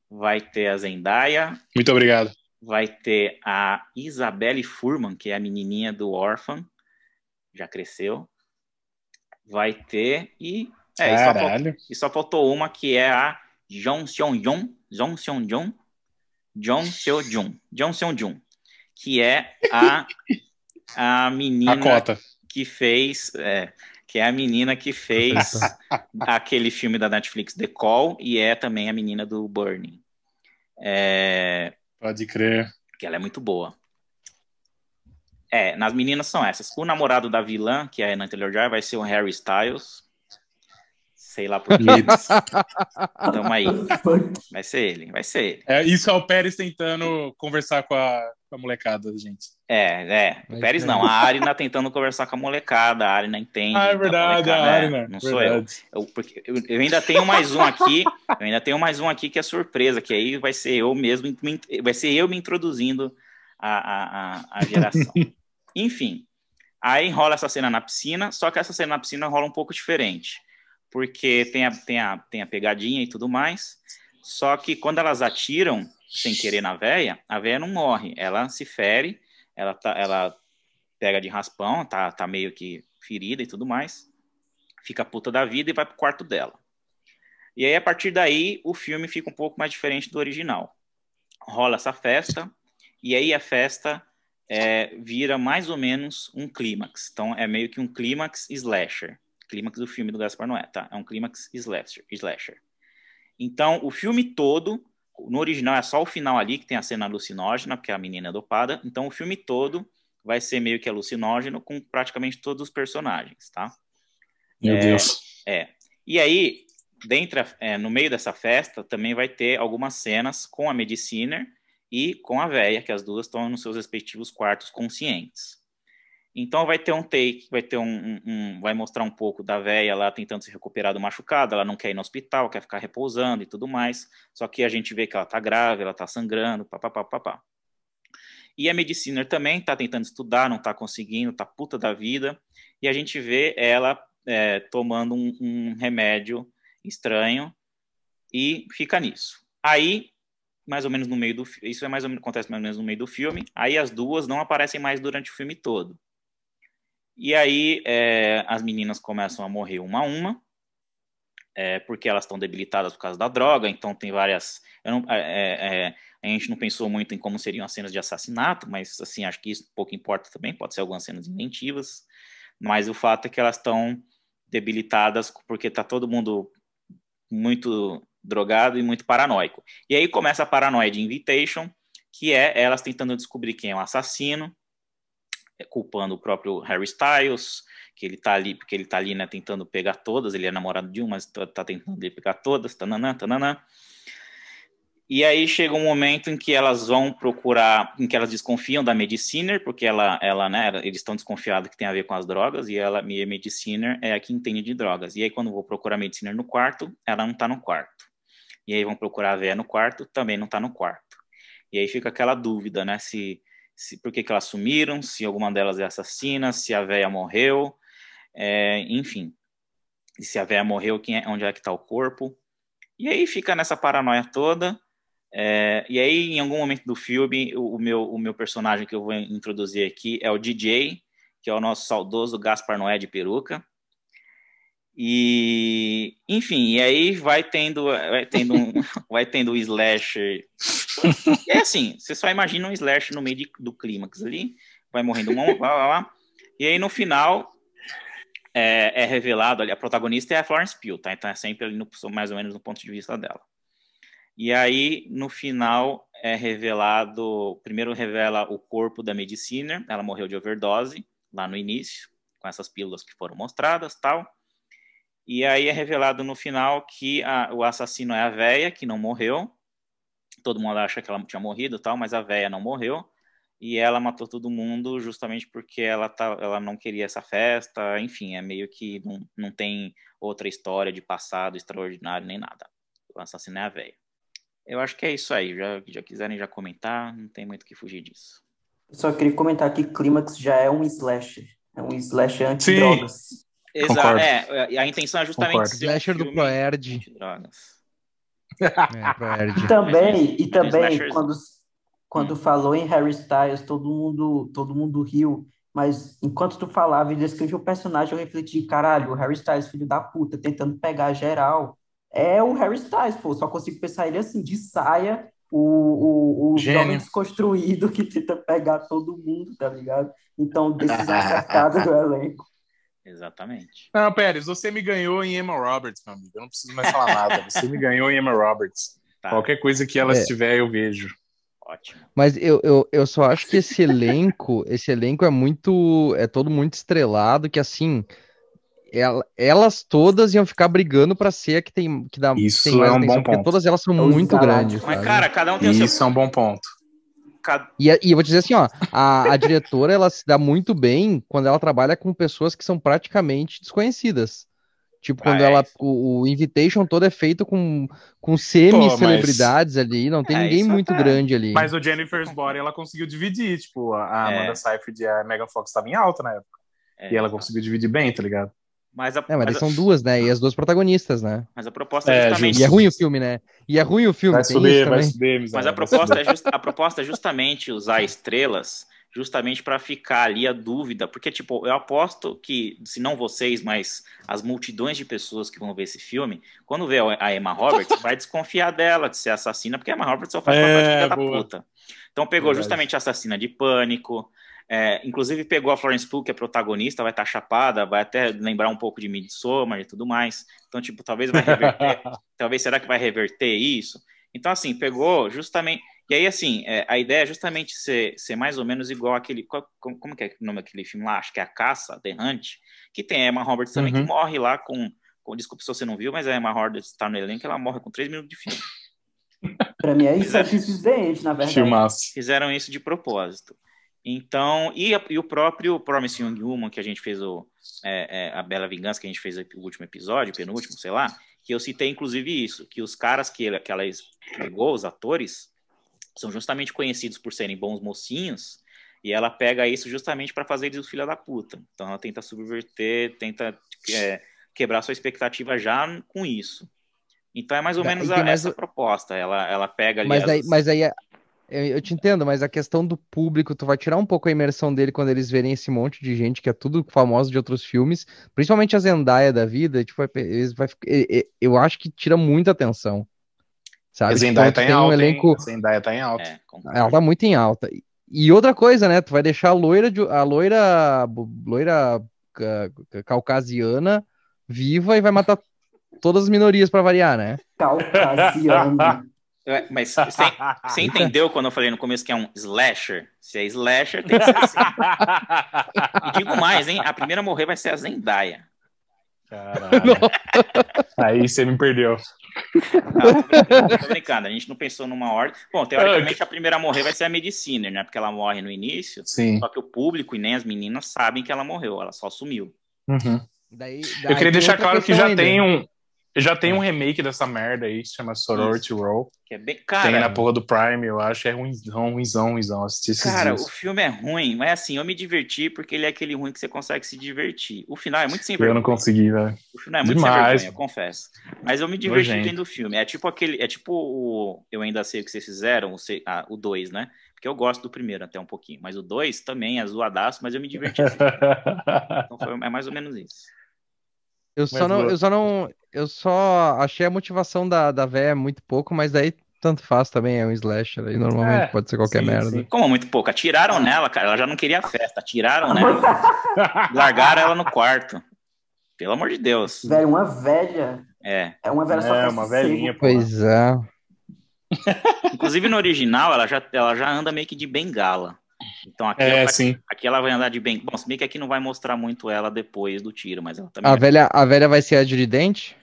Vai ter a Zendaya. Muito obrigado. Vai ter a Isabelle Furman, que é a menininha do Orphan, já cresceu. Vai ter, e É, e só, faltou, e só, faltou, uma que é a Jong Seon Jung, Jong Seon Jung, Jong Seo Jung, Jong Seon Jung, que é a a menina a cota. que fez, é, que é a menina que fez aquele filme da Netflix The Call e é também a menina do Burning. É, Pode crer. Que ela é muito boa. É, nas meninas são essas. O namorado da vilã, que é a Anna Taylor-Joy, vai ser o Harry Styles. Sei lá por quê. Tamo aí. Vai ser ele, vai ser ele. É, isso é o Pérez tentando conversar com a, com a molecada, gente. É, é. O Pérez não, a Arina tentando conversar com a molecada, a Arina entende. Ah, é verdade, a é, Arina. Não sou eu. Eu, porque eu. eu, ainda tenho mais um aqui, eu ainda tenho mais um aqui que é surpresa, que aí vai ser eu mesmo, vai ser eu me introduzindo a, a, a geração. Enfim, aí rola essa cena na piscina, só que essa cena na piscina rola um pouco diferente porque tem a, tem a, tem a pegadinha e tudo mais. Só que quando elas atiram sem querer na véia, a véia não morre, ela se fere, ela, tá, ela pega de raspão, tá, tá meio que ferida e tudo mais, fica puta da vida e vai pro quarto dela. E aí, a partir daí, o filme fica um pouco mais diferente do original. Rola essa festa, e aí a festa é, vira mais ou menos um clímax. Então, é meio que um clímax slasher clímax do filme do Gaspar Noé, tá? É um clímax slasher, slasher. Então, o filme todo, no original é só o final ali que tem a cena alucinógena, porque a menina é dopada. Então, o filme todo vai ser meio que alucinógeno com praticamente todos os personagens, tá? Meu é, Deus. É. E aí, dentro, é, no meio dessa festa, também vai ter algumas cenas com a Mediciner e com a véia, que as duas estão nos seus respectivos quartos conscientes. Então vai ter um take, vai ter um, um, um vai mostrar um pouco da velha lá tentando se recuperar do machucado, ela não quer ir no hospital, quer ficar repousando e tudo mais. Só que a gente vê que ela tá grave, ela tá sangrando, papapá, papá. E a medicina também tá tentando estudar, não tá conseguindo, tá puta da vida. E a gente vê ela é, tomando um, um remédio estranho e fica nisso. Aí mais ou menos no meio do isso é mais ou menos acontece mais ou menos no meio do filme. Aí as duas não aparecem mais durante o filme todo. E aí é, as meninas começam a morrer uma a uma, é, porque elas estão debilitadas por causa da droga, então tem várias. Não, é, é, é, a gente não pensou muito em como seriam as cenas de assassinato, mas assim, acho que isso pouco importa também, pode ser algumas cenas inventivas, mas o fato é que elas estão debilitadas porque está todo mundo muito drogado e muito paranoico. E aí começa a paranoia de Invitation, que é elas tentando descobrir quem é o assassino, culpando o próprio Harry Styles, que ele tá ali, porque ele tá ali, né, tentando pegar todas, ele é namorado de uma, mas tá, tá tentando pegar todas, tananã, tananã. E aí chega um momento em que elas vão procurar, em que elas desconfiam da Mediciner, porque ela, ela né, eles estão desconfiados que tem a ver com as drogas, e ela, minha Mediciner é a que entende de drogas. E aí quando vou procurar a Mediciner no quarto, ela não tá no quarto. E aí vão procurar a Véia no quarto, também não tá no quarto. E aí fica aquela dúvida, né, se se, por que, que elas sumiram, se alguma delas é assassina, se a véia morreu, é, enfim. E se a véia morreu, quem é, onde é que está o corpo. E aí fica nessa paranoia toda. É, e aí, em algum momento do filme, o, o, meu, o meu personagem que eu vou introduzir aqui é o DJ, que é o nosso saudoso Gaspar Noé de peruca. E, enfim, e aí vai tendo, vai tendo um, vai tendo um slasher. É assim, você só imagina um slasher no meio de, do clímax ali, vai morrendo um, lá, lá, lá. E aí no final é, é, revelado ali, a protagonista é a Florence Pugh, tá? Então é sempre ali no, mais ou menos no ponto de vista dela. E aí no final é revelado, primeiro revela o corpo da Medicina, ela morreu de overdose lá no início, com essas pílulas que foram mostradas, tal. E aí é revelado no final que a, o assassino é a véia, que não morreu. Todo mundo acha que ela tinha morrido tal, mas a véia não morreu. E ela matou todo mundo justamente porque ela, tá, ela não queria essa festa. Enfim, é meio que não, não tem outra história de passado extraordinário nem nada. O assassino é a véia. Eu acho que é isso aí. Já, já quiserem já comentar, não tem muito o que fugir disso. Eu só queria comentar que Clímax já é um slasher. É um slasher anti-drogas. Exato. É, a intenção é justamente Concordo. ser um Slasher do Proerd. É, também, e também, quando, quando hum. falou em Harry Styles, todo mundo, todo mundo riu Mas enquanto tu falava e descrevia o personagem, eu refleti, caralho, o Harry Styles, filho da puta, tentando pegar geral. É o Harry Styles, pô. Só consigo pensar ele assim, de saia, o, o, o jovem desconstruído que tenta pegar todo mundo, tá ligado? Então, decisão acertada do elenco. Exatamente. Não, Pérez, você me ganhou em Emma Roberts, meu amigo. Eu não preciso mais falar nada. Você me ganhou em Emma Roberts. Tá. Qualquer coisa que ela é. estiver, eu vejo. Ótimo. Mas eu, eu, eu só acho que esse elenco, esse elenco é muito. É todo muito estrelado, que assim. Elas todas iam ficar brigando para ser a que tem que dá Isso tem mais é um atenção, bom ponto. porque todas elas são muito grandes. Mas, sabe? cara, cada um tem Isso o seu... é um bom ponto. E, e eu vou dizer assim, ó, a, a diretora ela se dá muito bem quando ela trabalha com pessoas que são praticamente desconhecidas. Tipo, quando ah, ela. É. O, o, Invitation todo é feito com, com semi-celebridades mas... ali, não tem é, ninguém muito é. grande ali. Mas o Jennifer's Body ela conseguiu dividir, tipo, a Amanda é. Seyfried e a Megan Fox estavam em alta na época. É, e ela conseguiu dividir bem, tá ligado? Mas, a, é, mas, mas são duas, né? E as duas protagonistas, né? Mas a proposta é, justamente. E é ruim o filme, né? E é ruim o filme. Vai subir, vai subir, Mas a proposta, é just, a proposta é justamente usar estrelas justamente para ficar ali a dúvida, porque, tipo, eu aposto que, se não vocês, mas as multidões de pessoas que vão ver esse filme, quando vê a Emma Roberts, vai desconfiar dela de ser assassina, porque a Emma Roberts só faz é, papel de da puta. Então pegou Verdade. justamente a assassina de pânico, é, inclusive pegou a Florence Pugh, que é protagonista, vai estar tá chapada, vai até lembrar um pouco de Midsommar e tudo mais. Então, tipo, talvez vai reverter, talvez será que vai reverter isso? Então, assim, pegou justamente e aí, assim, é, a ideia é justamente ser, ser mais ou menos igual aquele. Qual, como, que é o nome daquele filme lá? Acho que é A Caça, The Hunt, que tem a Emma Roberts também, uhum. que morre lá com, com. Desculpa se você não viu, mas a Emma Roberts está no elenco, ela morre com três minutos de filme. Pra mim é isso, é Dente, na verdade. Filmaço. Fizeram isso de propósito. Então, e, e, o próprio Promising Young Woman, que a gente fez o, é, é, a Bela Vingança, que a gente fez o último episódio, penúltimo, sei lá, que eu citei inclusive isso, que os caras que, ela, que ela pegou, os atores, são justamente conhecidos por serem bons mocinhos, e ela pega isso justamente para fazer eles o filho da puta. Então ela tenta subverter, tenta é, quebrar sua expectativa já com isso. Então é mais ou menos a, essa proposta. Ela, ela pega ali. Mas as... aí, mas aí eu te entendo, mas a questão do público, tu vai tirar um pouco a imersão dele quando eles verem esse monte de gente que é tudo famoso de outros filmes, principalmente a Zendaya da vida, tipo, eles vai, eu acho que tira muita atenção. Sabe? A Zendaya então, tá em alta, um elenco... Zendaya tá em alta. É, ela tá muito em alta. E outra coisa, né? Tu vai deixar a loira, de, a loira, loira caucasiana viva e vai matar todas as minorias para variar, né? Caucasiana. É, mas você, você entendeu quando eu falei no começo que é um slasher? Se é slasher, tem que ser assim. e digo mais, hein? A primeira a morrer vai ser a Zendaya. Caralho. Aí você me perdeu. Não, tô, brincando, a gente não pensou numa ordem. Bom, teoricamente a primeira a morrer vai ser a Medicina, né? Porque ela morre no início. Sim. Só que o público e nem as meninas sabem que ela morreu, ela só sumiu. Uhum. Daí, daí Eu queria deixar claro que já ainda. tem um, já tem um remake dessa merda aí, que se chama Sorority Isso. Row. Que é bem, cara. Tem na porra do Prime, eu acho. É ruimzão, ruimzão, ruimzão. Assisti Cara, dias. o filme é ruim, mas assim, eu me diverti porque ele é aquele ruim que você consegue se divertir. O final é muito sem vergonha. Eu não consegui, velho. O final é muito Demais. sem vergonha, eu confesso. Mas eu me diverti vendo o filme. É tipo aquele. É tipo o. Eu ainda sei o que vocês fizeram, o 2, ah, né? Porque eu gosto do primeiro até um pouquinho. Mas o 2 também é zoadaço, mas eu me diverti. Então foi, é mais ou menos isso. Eu só, não, eu só não. Eu só achei a motivação da, da véia muito pouco, mas daí tanto faz também, é um slasher aí, normalmente é, pode ser qualquer sim, merda. Sim. Como muito pouco? Atiraram nela, cara, ela já não queria festa, atiraram nela, largaram ela no quarto. Pelo amor de Deus. Velho, uma velha. É. É uma velha só É, uma velhinha, Pois é. Inclusive no original, ela já, ela já anda meio que de bengala. Então aqui, é, ela, sim. aqui ela vai andar de bem. Bom, se bem que aqui não vai mostrar muito ela depois do tiro, mas ela também. A, velha, a velha vai ser a de dente?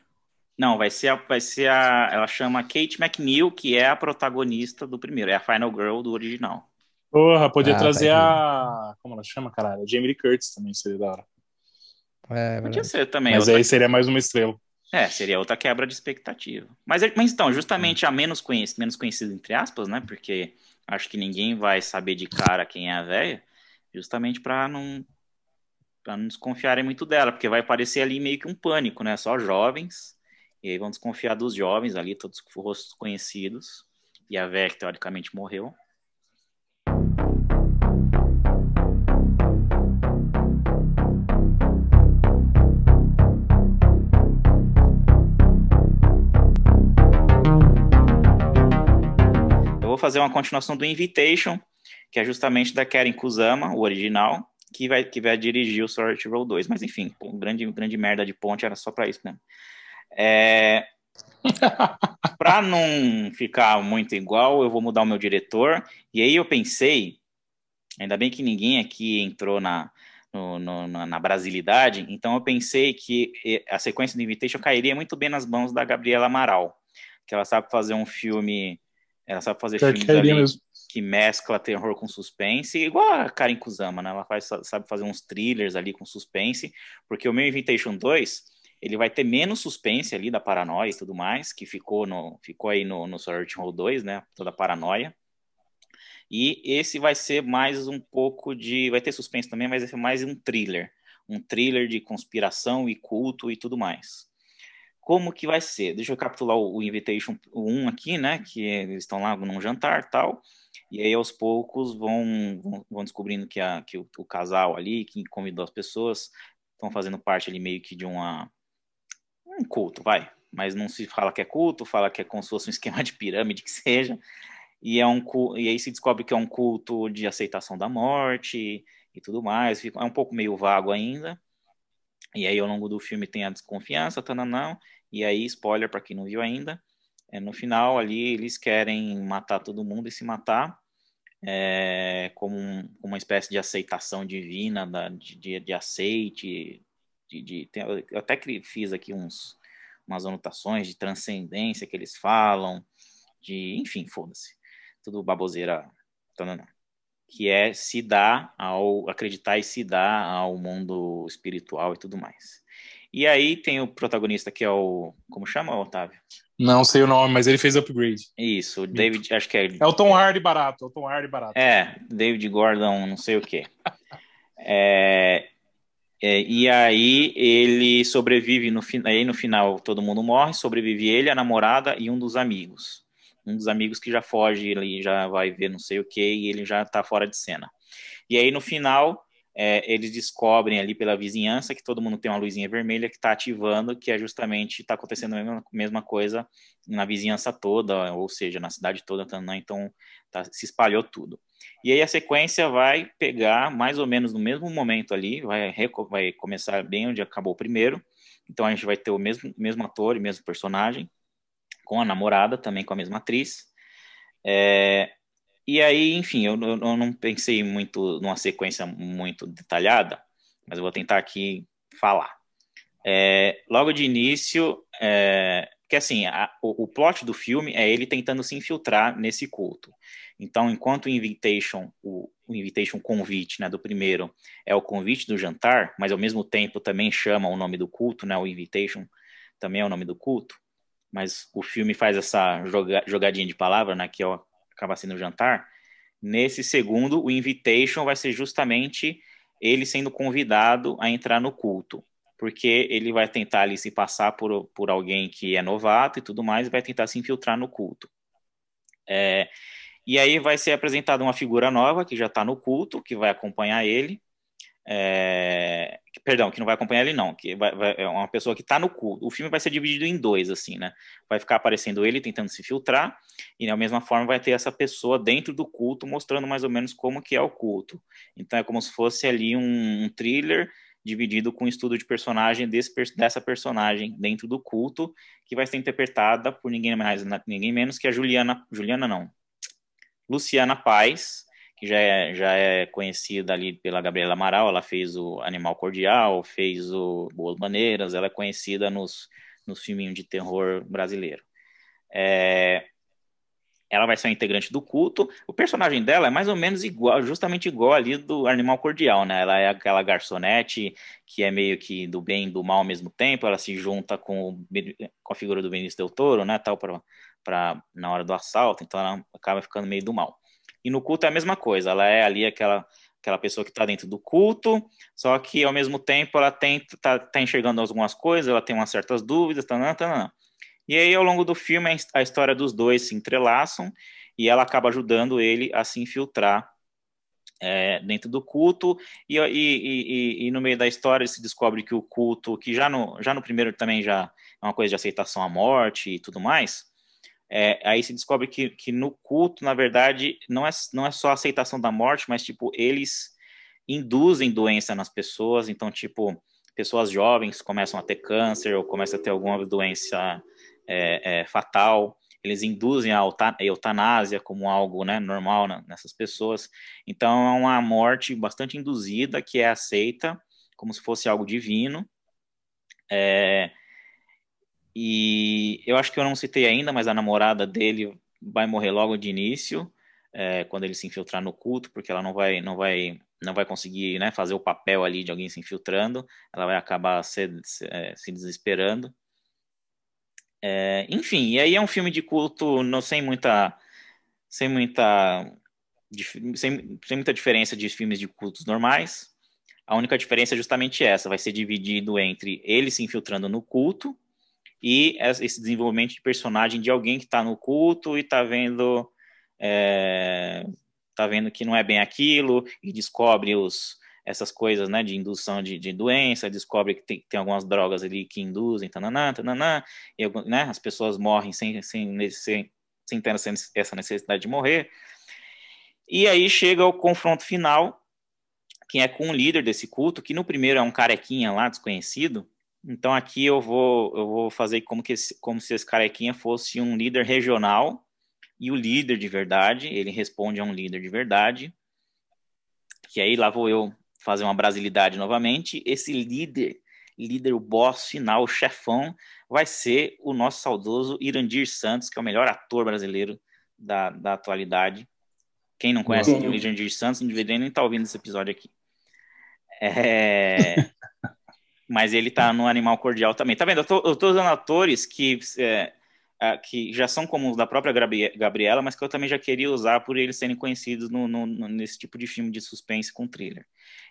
Não, vai ser a, vai ser a. Ela chama Kate McNeil, que é a protagonista do primeiro, é a Final Girl do original. Porra, podia ah, trazer tá a. Como ela chama, caralho? A Jamie Lee Curtis também seria da hora. É, podia ser também. Mas outra... aí seria mais uma estrela. É, seria outra quebra de expectativa. Mas, mas então, justamente a menos, conhec menos conhecida, entre aspas, né? Porque acho que ninguém vai saber de cara quem é a velha, justamente para não para não desconfiarem muito dela, porque vai parecer ali meio que um pânico, né? Só jovens, e aí vão desconfiar dos jovens ali, todos com rostos conhecidos, e a velha que teoricamente morreu. Fazer uma continuação do Invitation, que é justamente da Karen Kusama, o original, que vai, que vai dirigir o Sword Roll 2. Mas enfim, um grande, grande merda de ponte era só para isso mesmo. É... para não ficar muito igual, eu vou mudar o meu diretor. E aí eu pensei, ainda bem que ninguém aqui entrou na, no, no, na brasilidade, então eu pensei que a sequência do Invitation cairia muito bem nas mãos da Gabriela Amaral, que ela sabe fazer um filme, ela sabe fazer filmes ali, que mescla terror com suspense, igual a Karen Kusama, né? Ela faz, sabe fazer uns thrillers ali com suspense, porque o meu Invitation 2, ele vai ter menos suspense ali da paranoia e tudo mais, que ficou no ficou aí no, no Sword Roll 2, né? Toda a paranoia. E esse vai ser mais um pouco de. Vai ter suspense também, mas vai ser mais um thriller. Um thriller de conspiração e culto e tudo mais. Como que vai ser? Deixa eu capitular o, Invitation 1 aqui, né? Que eles estão lá num jantar tal. E aí, aos poucos, vão, vão, vão descobrindo que, a, que o, o, casal ali, que convidou as pessoas, estão fazendo parte ali meio que de uma, um culto, vai. Mas não se fala que é culto, fala que é como se fosse um esquema de pirâmide, que seja e é um e aí se descobre que é um culto de aceitação da morte e tudo mais, é um pouco meio vago ainda. E aí ao longo do filme tem a desconfiança, tananão, e aí spoiler para quem não viu ainda, é, no final ali eles querem matar todo mundo e se matar é, como um, uma espécie de aceitação divina, da, de, de, de aceite, de, de tem, eu até fiz aqui uns umas anotações de transcendência que eles falam, de enfim, foda-se tudo baboseira, que é se dar ao acreditar e se dar ao mundo espiritual e tudo mais. E aí tem o protagonista que é o como chama, Otávio? Não sei o nome, mas ele fez upgrade. Isso, David, acho que é. É o Tom Hardy barato, é o Tom Hardy barato. É, David Gordon, não sei o quê. é, é, e aí ele sobrevive no aí no final todo mundo morre, sobrevive ele, a namorada e um dos amigos um dos amigos que já foge, ele já vai ver não sei o que e ele já está fora de cena. E aí no final é, eles descobrem ali pela vizinhança que todo mundo tem uma luzinha vermelha que está ativando, que é justamente está acontecendo a mesma, mesma, coisa na vizinhança toda, ou seja, na cidade toda, então tá, se espalhou tudo. E aí a sequência vai pegar mais ou menos no mesmo momento ali, vai, vai começar bem onde acabou o primeiro. Então a gente vai ter o mesmo, mesmo ator e mesmo personagem, com a namorada, também com a mesma atriz. É, e aí, enfim, eu, eu, não pensei muito numa sequência muito detalhada, mas eu vou tentar aqui falar. É, logo de início, é, que assim, a, o, o plot do filme é ele tentando se infiltrar nesse culto. Então, enquanto o invitation, o, o invitation convite, né, do primeiro é o convite do jantar, mas ao mesmo tempo também chama o nome do culto, né, o invitation também é o nome do culto mas o filme faz essa joga, jogadinha de palavra, né, que é acaba sendo o jantar. Nesse segundo, o invitation vai ser justamente ele sendo convidado a entrar no culto, porque ele vai tentar ali se passar por, por alguém que é novato e tudo mais, e vai tentar se infiltrar no culto. É, e aí vai ser apresentada uma figura nova que já está no culto, que vai acompanhar ele, é, perdão, que não vai acompanhar ele não, que vai, vai, é uma pessoa que está no culto. O filme vai ser dividido em dois, assim, né? Vai ficar aparecendo ele tentando se filtrar e da mesma forma vai ter essa pessoa dentro do culto mostrando mais ou menos como que é o culto. Então é como se fosse ali um, um thriller dividido com um estudo de personagem desse, dessa personagem dentro do culto que vai ser interpretada por ninguém mais ninguém menos que a Juliana Juliana não Luciana Paz que já é, já é conhecida ali pela Gabriela Amaral, ela fez o Animal Cordial, fez o Boas Maneiras, ela é conhecida nos, nos filminhos de terror brasileiro. É, ela vai ser uma integrante do culto. O personagem dela é mais ou menos igual, justamente igual ali do Animal Cordial, né? Ela é aquela garçonete que é meio que do bem e do mal ao mesmo tempo. Ela se junta com, com a figura do Benício Del Toro, né? Tal para na hora do assalto. Então ela acaba ficando meio do mal. E no culto é a mesma coisa, ela é ali aquela aquela pessoa que está dentro do culto, só que ao mesmo tempo ela está tá enxergando algumas coisas, ela tem umas certas dúvidas, tá, tá, e aí ao longo do filme a história dos dois se entrelaçam e ela acaba ajudando ele a se infiltrar é, dentro do culto. E, e, e, e, no meio da história se descobre que o culto, que já no, já no primeiro também já é uma coisa de aceitação à morte e tudo mais, É, aí se descobre que, que no culto, na verdade, não é, não é só a aceitação da morte, mas, tipo, eles induzem doença nas pessoas. Então, tipo, pessoas jovens começam a ter câncer ou começam a ter alguma doença é, é, fatal. Eles induzem a eutanásia como algo né, normal nessas pessoas. Então, é uma morte bastante induzida que é aceita como se fosse algo divino. É, e eu acho que eu não citei ainda, mas a namorada dele vai morrer logo de início, é, quando ele se infiltrar no culto, porque ela não vai, não vai, não vai conseguir né, fazer o papel ali de alguém se infiltrando, ela vai acabar se, se, é, se desesperando. É, enfim, e aí é um filme de culto não sem muita, sem muita, sem, sem muita diferença de filmes de cultos normais. A única diferença é justamente essa: vai ser dividido entre ele se infiltrando no culto e esse desenvolvimento de personagem de alguém que está no culto e está vendo é, tá vendo que não é bem aquilo e descobre os essas coisas, né, de indução de, de doença, descobre que tem, tem algumas drogas ali que induzem, tananã, tananã, e né, as pessoas morrem sem, sem, sem, sem ter essa necessidade de morrer. E aí chega o confronto final, que é com o líder desse culto, que no primeiro é um carequinha lá, desconhecido, então aqui eu vou, eu vou fazer como, que esse, como se esse carequinha fosse um líder regional e o líder de verdade, ele responde a um líder de verdade. Que aí lá vou eu fazer uma brasilidade novamente. Esse líder, líder, o boss final, o chefão, vai ser o nosso saudoso Irandir Santos, que é o melhor ator brasileiro da, da atualidade. Quem não conhece o Irandir Santos, não deveria nem estar tá ouvindo esse episódio aqui. É... mas ele tá no Animal Cordial também. Tá vendo? Eu tô, eu tô usando atores que, é, que já são como os da própria Gabriela, mas que eu também já queria usar por eles serem conhecidos no, no, nesse tipo de filme de suspense com thriller.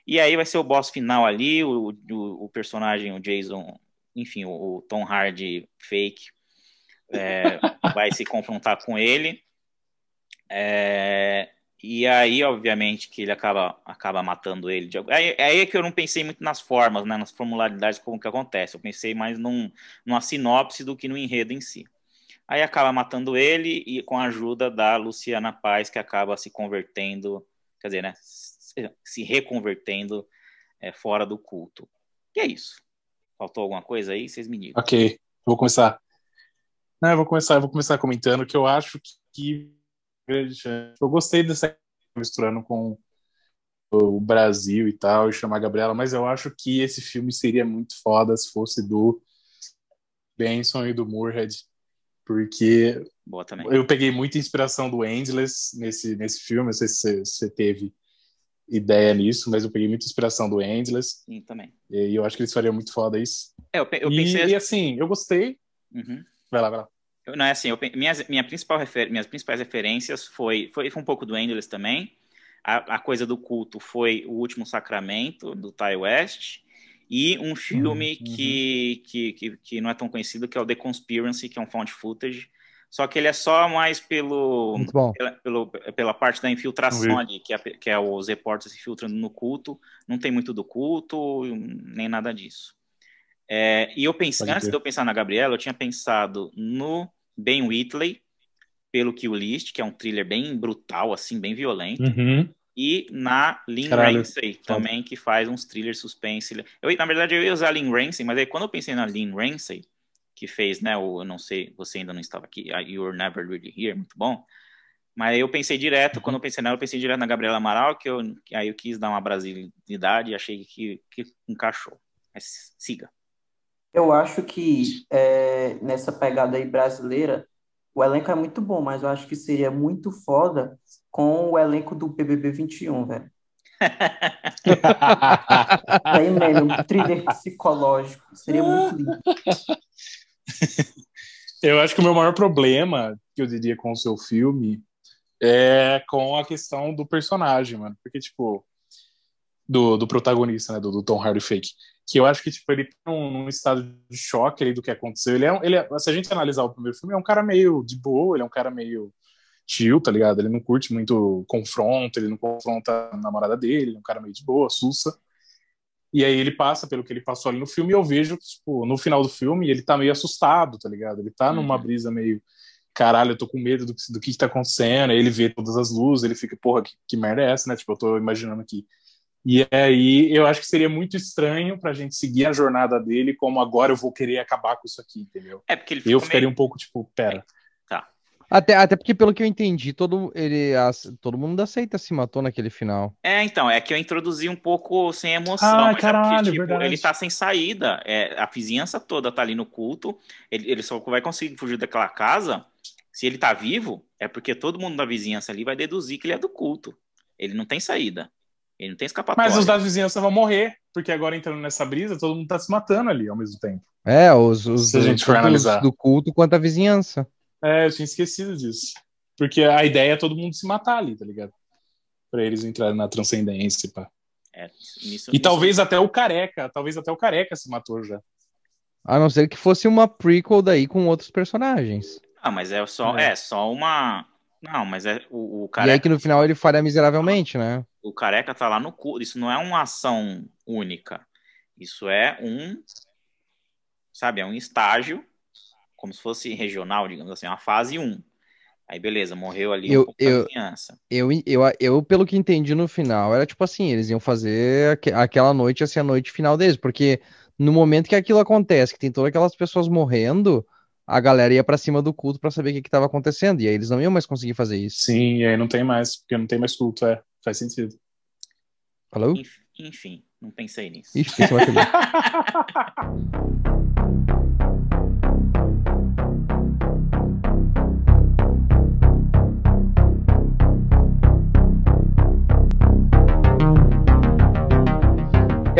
E aí vai ser o boss final ali, o, o, o personagem, o Jason, enfim, o, o Tom Hardy fake, é, vai se confrontar com ele. É, e aí, obviamente, que ele acaba, acaba matando ele. De... Aí, aí é que eu não pensei muito nas formas, né, nas formularidades como que acontece. Eu pensei mais num, numa sinopse do que no enredo em si. Aí acaba matando ele e com a ajuda da Luciana Paz, que acaba se convertendo, quer dizer, né, se reconvertendo é, fora do culto. E é isso. Faltou alguma coisa aí? Vocês me digam. Ok, vou começar. Não, eu vou começar, eu vou começar comentando que eu acho que grande chance. Eu gostei dessa misturando com o Brasil e tal, e chamar a Gabriela, mas eu acho que esse filme seria muito foda se fosse do Benson e do Moorhead, porque eu peguei muita inspiração do Endless nesse, nesse filme, não sei se você teve ideia nisso, mas eu peguei muita inspiração do Endless. Sim, também. E eu acho que eles fariam muito foda isso. É, eu, eu pensei... E, e assim, eu gostei. Uhum. Vai lá, vai lá. Não é assim, eu, minhas, minha principal refer, minhas principais referências foi, foi, foi um pouco do Endless também. A, a, coisa do culto foi O Último Sacramento, do Ty West, e um filme uhum. que, que, que, que, não é tão conhecido, que é o The Conspiracy, que é um found footage. Só que ele é só mais pelo, pela, pelo, pela parte da infiltração ali, que é, que é os repórteres se filtrando no culto. Não tem muito do culto, nem nada disso. É, e eu pensei, antes de eu pensar na Gabriela, eu tinha pensado no Ben Whitley, pelo que o list, que é um thriller bem brutal, assim, bem violento. Uhum. E na Lynn Ramsey também, que faz uns thrillers suspense. Eu, na verdade, eu ia usar a Lynn Ramsey, mas aí quando eu pensei na Lynn Ramsey, que fez, né, o, eu não sei, você ainda não estava aqui, You're Never Really Here, muito bom. Mas eu pensei direto, quando eu pensei nela, eu pensei direto na Gabriela Amaral, que, eu, aí eu quis dar uma brasilidade e achei que, que encaixou. Mas siga. Eu acho que é, nessa pegada aí brasileira, o elenco é muito bom, mas eu acho que seria muito foda com o elenco do BBB 21, velho. aí mesmo, um thriller psicológico. Seria muito lindo. Eu acho que o meu maior problema, que eu diria com o seu filme, é com a questão do personagem, mano. Porque, tipo, do, do protagonista, né, do, do, Tom Hardy fake, que eu acho que tipo ele tá num, estado de choque ali do que aconteceu. Ele é, ele é, se a gente analisar o primeiro filme, é um cara meio de boa, ele é um cara meio chill, tá ligado? Ele não curte muito confronto, ele não confronta a namorada dele, ele é um cara meio de boa, sussa. E aí ele passa pelo que ele passou ali no filme e eu vejo, tipo, no final do filme, ele tá meio assustado, tá ligado? Ele tá numa uhum. brisa meio caralho, eu tô com medo do, do que, que tá acontecendo. Aí ele vê todas as luzes, ele fica, porra, que, que merda é essa, né? Tipo, eu tô imaginando aqui. E aí eu acho que seria muito estranho pra gente seguir a jornada dele, como agora eu vou querer acabar com isso aqui, entendeu? É porque ele Eu ficaria meio... um pouco tipo, pera. Até, até porque, pelo que eu entendi, todo, ele, todo mundo aceita se matou naquele final. É, então, é que eu introduzi um pouco sem emoção. Ah, caralho, é porque, tipo, ele tá sem saída. É, a vizinhança toda tá ali no culto. Ele, ele só vai conseguir fugir daquela casa. Se ele tá vivo, é porque todo mundo da vizinhança ali vai deduzir que ele é do culto. Ele não tem saída. Ele não tem escapatória. Mas os da vizinhança vão morrer, porque agora entrando nessa brisa, todo mundo tá se matando ali ao mesmo tempo. É, os, os, Se a gente for analisar. do culto quanto a vizinhança. É, eu tinha esquecido disso. Porque a ideia é todo mundo se matar ali, tá ligado? Pra eles entrarem na transcendência, pá. É, nisso, E talvez até o careca, talvez até o careca se matou já. A não ser que fosse uma prequel daí com outros personagens. Ah, mas é só, É. é. só uma. Não, mas é o, o E careca. aí que no final ele falha miseravelmente, né? O careca tá lá no cu. Isso não é uma ação única. Isso é um. Sabe, é um estágio, como se fosse regional, digamos assim, uma fase 1. Aí, beleza, morreu ali Eu- um pouco da eu-. Eu, eu, eu, pelo que entendi no final, era tipo assim, eles iam fazer aque- aquela noite ia ser a noite final deles, porque no momento que aquilo acontece, que tem todas aquelas pessoas morrendo, a galera ia pra cima do culto pra saber o que que tava acontecendo, e aí eles não iam mais conseguir fazer isso. Sim, e aí não tem mais, porque não tem mais culto, é. Faz sentido. Falou? Enf- Enfim, não pensei nisso. Ixi, fiquei sem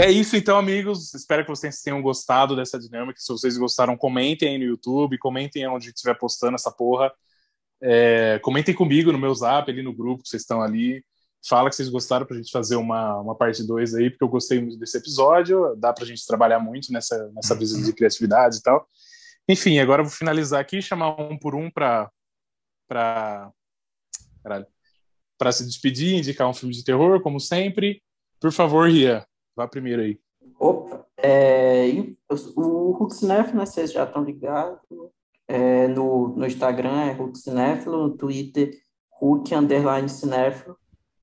É isso então, amigos. Espero que vocês tenham gostado dessa dinâmica. Se vocês gostaram, comentem aí no YouTube, comentem onde estiver postando essa porra. É, comentem comigo no meu zap, ali no grupo, que vocês estão ali. Fala que vocês gostaram pra gente fazer uma, uma parte 2 aí, porque eu gostei muito desse episódio. Dá pra gente trabalhar muito nessa, nessa visão de criatividade e tal. Enfim, agora eu vou finalizar aqui, chamar um por um pra, pra, caralho, pra se despedir, indicar um filme de terror, como sempre. Por favor, Ria, vá primeiro aí. Opa, é, o Huxnef, né, vocês já estão ligados, é, no, no Instagram é Huxneflo, no Twitter Huck underline Cineflo,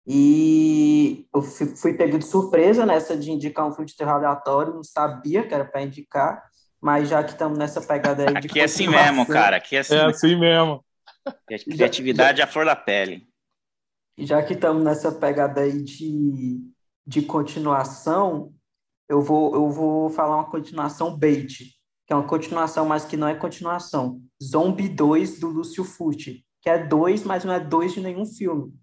e eu fui, fui pego de surpresa nessa de indicar um filme de terror aleatório, não sabia que era para indicar, mas já que estamos nessa pegada aí de Aqui é assim mesmo, cara. Aqui é assim. É assim mesmo. Criatividade à flor da pele. Já que estamos nessa pegada aí de, de continuação, eu vou, eu vou falar uma continuação bait, que é uma continuação, mas que não é continuação. Zombie 2 do Lúcio Fucci, que é dois, mas não é dois de nenhum filme.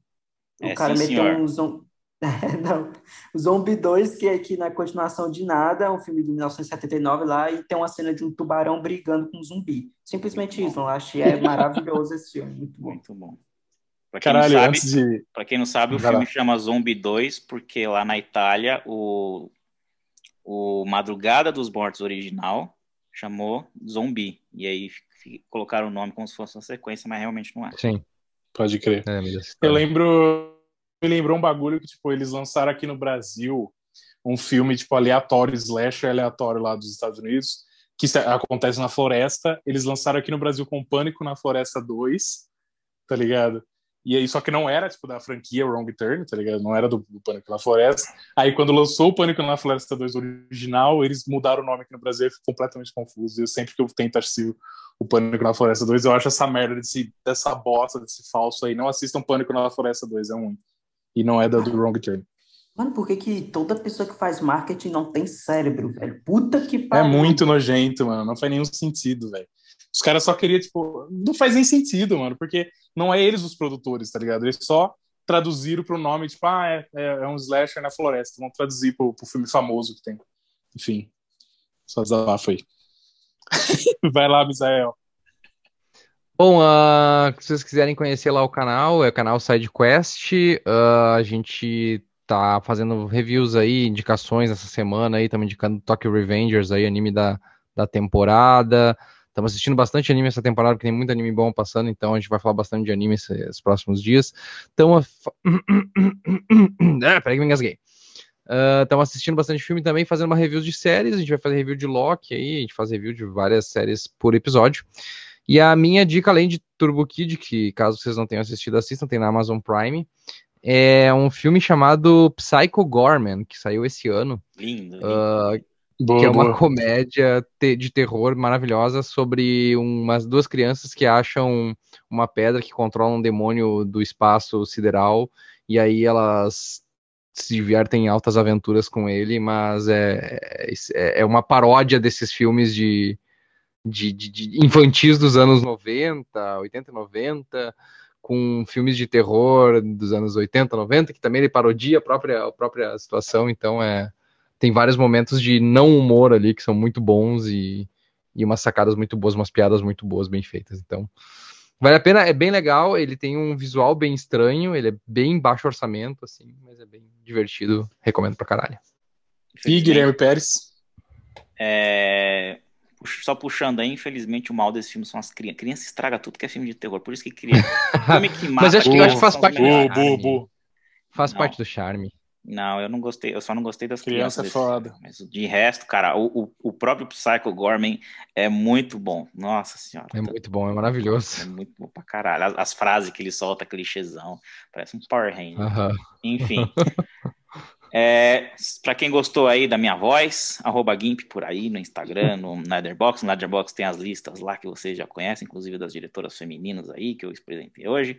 O É, cara sim, meteu senhor. um zom... não. O Zombie 2, que aqui não é continuação de nada, é um filme de 1979 lá, e tem uma cena de um tubarão brigando com um zumbi. Simplesmente isso, eu achei é maravilhoso esse filme, muito bom. Muito bom. Pra quem, Caralho, não sabe, antes de. pra quem não sabe, o Vai filme lá. chama Zombie 2, porque lá na Itália o, o Madrugada dos Mortos original chamou Zombi. E aí colocaram o nome como se fosse uma sequência, mas realmente não é. Sim. Pode crer. É, Eu lembro. Me lembrou um bagulho que, tipo, eles lançaram aqui no Brasil um filme, tipo, aleatório, slasher aleatório lá dos Estados Unidos, que acontece na floresta. Eles lançaram aqui no Brasil com Pânico na Floresta 2, tá ligado? E aí, só que não era, tipo, da franquia Wrong Turn, tá ligado? Não era do, do Pânico na Floresta. Aí, quando lançou o Pânico na Floresta 2 original, eles mudaram o nome aqui no Brasil e fico completamente confuso. Eu sempre que eu tento assistir o Pânico na Floresta 2, eu acho essa merda desse, dessa bosta, desse falso aí. Não assistam Pânico na Floresta 2, é ruim. E não é da do Wrong Turn. Mano, por que, que toda pessoa que faz marketing não tem cérebro, velho? Puta que É pariu. muito nojento, mano. Não faz nenhum sentido, velho. Os caras só queriam, tipo. Não faz nem sentido, mano, porque não é eles os produtores, tá ligado? Eles só traduziram pro nome, tipo, ah, é, é, é um slasher na floresta. Vão traduzir pro, pro filme famoso que tem. Enfim. Só desabafo aí. Vai lá, Misael. Bom, ah, se vocês quiserem conhecer lá o canal, é o canal SideQuest. Ah, a gente tá fazendo reviews aí, indicações essa semana aí, estamos indicando Tokyo Revengers aí, anime da, da temporada. Estamos assistindo bastante anime essa temporada, porque tem muito anime bom passando, então a gente vai falar bastante de anime esses, próximos dias. Então, ah, peraí que me engasguei. Estamos assistindo bastante filme também, fazendo uma review de séries. A gente vai fazer review de Loki aí, a gente faz review de várias séries por episódio. E a minha dica, além de Turbo Kid, que caso vocês não tenham assistido, assistam, tem na Amazon Prime, é um filme chamado Psycho Gorman, que saiu esse ano. Lindo. lindo. Boa, que é uma boa. comédia de terror maravilhosa sobre umas duas crianças que acham uma pedra que controla um demônio do espaço sideral, e aí elas se divertem em altas aventuras com ele, mas é, é, é uma paródia desses filmes de, de, de, de infantis dos anos 90, 80 e 90, com filmes de terror dos anos 80, 90, que também ele parodia a própria, a própria situação, então é tem vários momentos de não humor ali que são muito bons e, e umas sacadas muito boas, umas piadas muito boas, bem feitas. Então, vale a pena, é bem legal, ele tem um visual bem estranho, ele é bem baixo orçamento, assim, mas é bem divertido, recomendo pra caralho. E Guilherme Pérez? É, só puxando aí, infelizmente, o mal desse filme são as crianças. Criança estraga tudo que é filme de terror, por isso que cria. filme que mata. Mas acho que, acho que faz parte. Bo, bo, Faz Não. parte do charme. Não, eu não gostei, eu só não gostei das Criança crianças. é foda. Mas de resto, cara, o, o, o, próprio Psycho Gorman é muito bom. Nossa senhora. É muito bom, é maravilhoso. É muito bom pra caralho. As, as frases que ele solta, clichêzão, parece um Power Ranger. Uh -huh. Enfim. É, para quem gostou aí da minha voz, arroba GIMP por aí no Instagram, no Netherbox. No Netherbox tem as listas lá que vocês já conhecem, inclusive das diretoras femininas aí que eu apresentei hoje.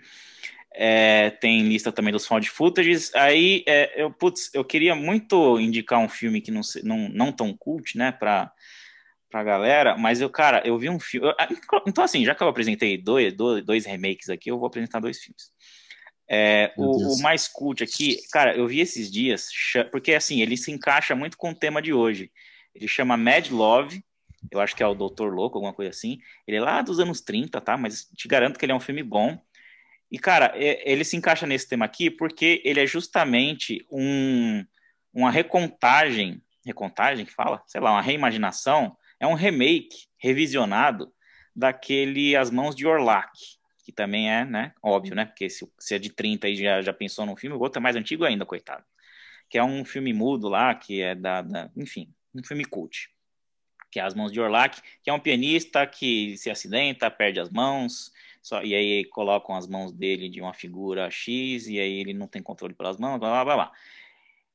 É, tem lista também dos found footages. Aí é, eu, putz, eu queria muito indicar um filme que não, não, não tão cult, né, para pra galera, mas eu, cara, eu vi um filme. Ah, então, assim, já que eu apresentei dois, dois, dois remakes aqui, eu vou apresentar dois filmes. É, o, o, mais cult aqui, cara, eu vi esses dias, porque assim, ele se encaixa muito com o tema de hoje. Ele chama Mad Love, eu acho que é o Doutor Louco, alguma coisa assim. Ele é lá dos anos 30, tá? Mas te garanto que ele é um filme bom. E, cara, ele se encaixa nesse tema aqui porque ele é justamente um, uma recontagem, recontagem que fala? Sei lá, uma reimaginação, é um remake revisionado daquele As Mãos de Orlac que também é, né, óbvio, né, porque se, se é de 30 e já, já pensou num filme, o outro é mais antigo ainda, coitado, que é um filme mudo lá, que é da, da enfim, um filme cult, que é As Mãos de Orlac, que é um pianista que se acidenta, perde as mãos, só, e aí colocam as mãos dele de uma figura X, e aí ele não tem controle pelas mãos, blá, blá, blá, blá.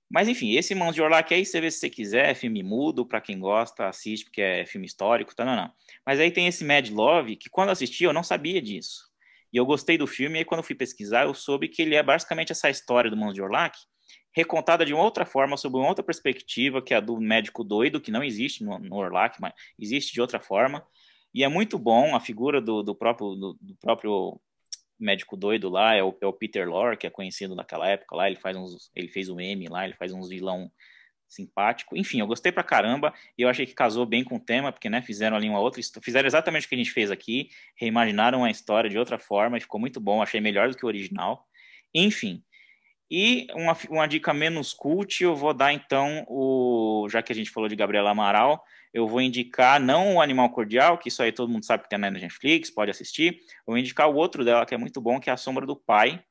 Mas enfim, esse Mãos de Orlac aí, você vê se você quiser, é filme mudo, para quem gosta, assiste, porque é filme histórico, tá, não, não. Mas aí tem esse Mad Love, que quando assisti eu não sabia disso. E eu gostei do filme, e aí quando fui pesquisar, eu soube que ele é basicamente essa história do Mãos de Orlac, recontada de uma outra forma, sob uma outra perspectiva, que é a do médico doido, que não existe no, no Orlac, mas existe de outra forma. E é muito bom a figura do, do próprio, do, do, próprio médico doido lá, é o, é o, Peter Lorre, que é conhecido naquela época lá, ele faz uns, ele fez o M lá, ele faz uns vilão simpático. Enfim, eu gostei pra caramba e eu achei que casou bem com o tema, porque, né, fizeram ali uma outra fizeram exatamente o que a gente fez aqui, reimaginaram a história de outra forma e ficou muito bom, achei melhor do que o original. Enfim. E uma, uma dica menos cult, eu vou dar então o, já que a gente falou de Gabriela Amaral, eu vou indicar não o Animal Cordial, que isso aí todo mundo sabe que tem na Netflix, pode assistir. Eu vou indicar o outro dela que é muito bom, que é A Sombra do Pai,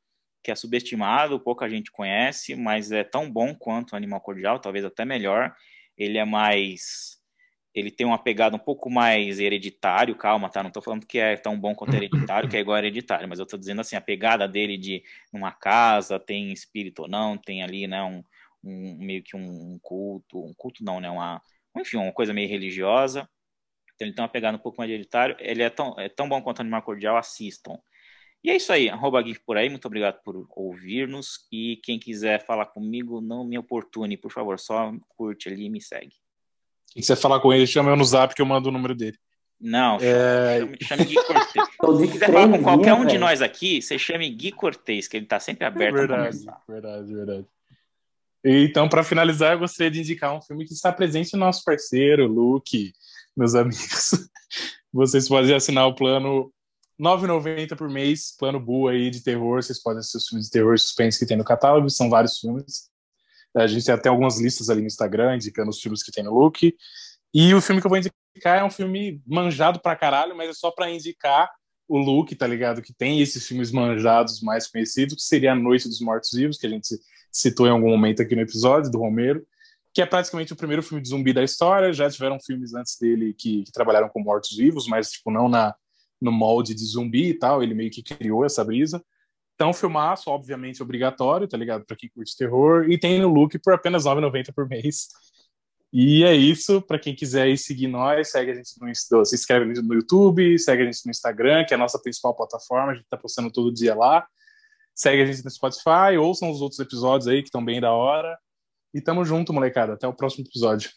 que é subestimado, pouca gente conhece, mas é tão bom quanto o Animal Cordial, talvez até melhor. Ele é mais. Ele tem uma pegada um pouco mais hereditário, calma, tá? Não tô falando que é tão bom quanto hereditário, que é igual hereditário, mas eu tô dizendo assim, a pegada dele de uma casa, tem espírito ou não, tem ali, né, um, um meio que um culto, um culto não, né, uma, enfim, uma coisa meio religiosa. Então ele tem uma pegada um pouco mais hereditário. Ele é tão, é tão bom quanto o Animal Cordial, assistam. E é isso aí, arroba Geek por aí, muito obrigado por ouvir-nos. E quem quiser falar comigo, não me oportune, por favor, só curte ali e me segue. Quem quiser falar com ele, chama eu no zap que eu mando o número dele. Não, é... chame, chame Gui Cortez. Se quiser falar com qualquer um de nós aqui, você chame Gui Cortez, que ele está sempre aberto é verdade, Verdade, verdade. Então, para finalizar, eu gostaria de indicar um filme que está presente no nosso parceiro, Luke, meus amigos. Vocês podem assinar o plano 9,90 por mês, plano Bu aí de terror. Vocês podem assistir os filmes de terror e suspense que tem no catálogo, são vários filmes. A gente tem até algumas listas ali no Instagram indicando os filmes que tem no look. E o filme que eu vou indicar é um filme manjado pra caralho, mas é só para indicar o look, tá ligado? Que tem esses filmes manjados mais conhecidos, que seria A Noite dos Mortos Vivos, que a gente citou em algum momento aqui no episódio, do Romero, que é praticamente o primeiro filme de zumbi da história. Já tiveram filmes antes dele que, que trabalharam com mortos-vivos, mas tipo, não na no molde de zumbi e tal, ele meio que criou essa brisa. Então, filmaço, obviamente, obrigatório, tá ligado? Pra quem curte terror. E tem no look por apenas R$ 9,90 por mês. E é isso. Para quem quiser ir seguir nós, segue a gente no se inscreve no YouTube, segue a gente no Instagram, que é a nossa principal plataforma. A gente tá postando todo dia lá. Segue a gente no Spotify, ouçam os outros episódios aí que estão bem da hora. E tamo junto, molecada. Até o próximo episódio.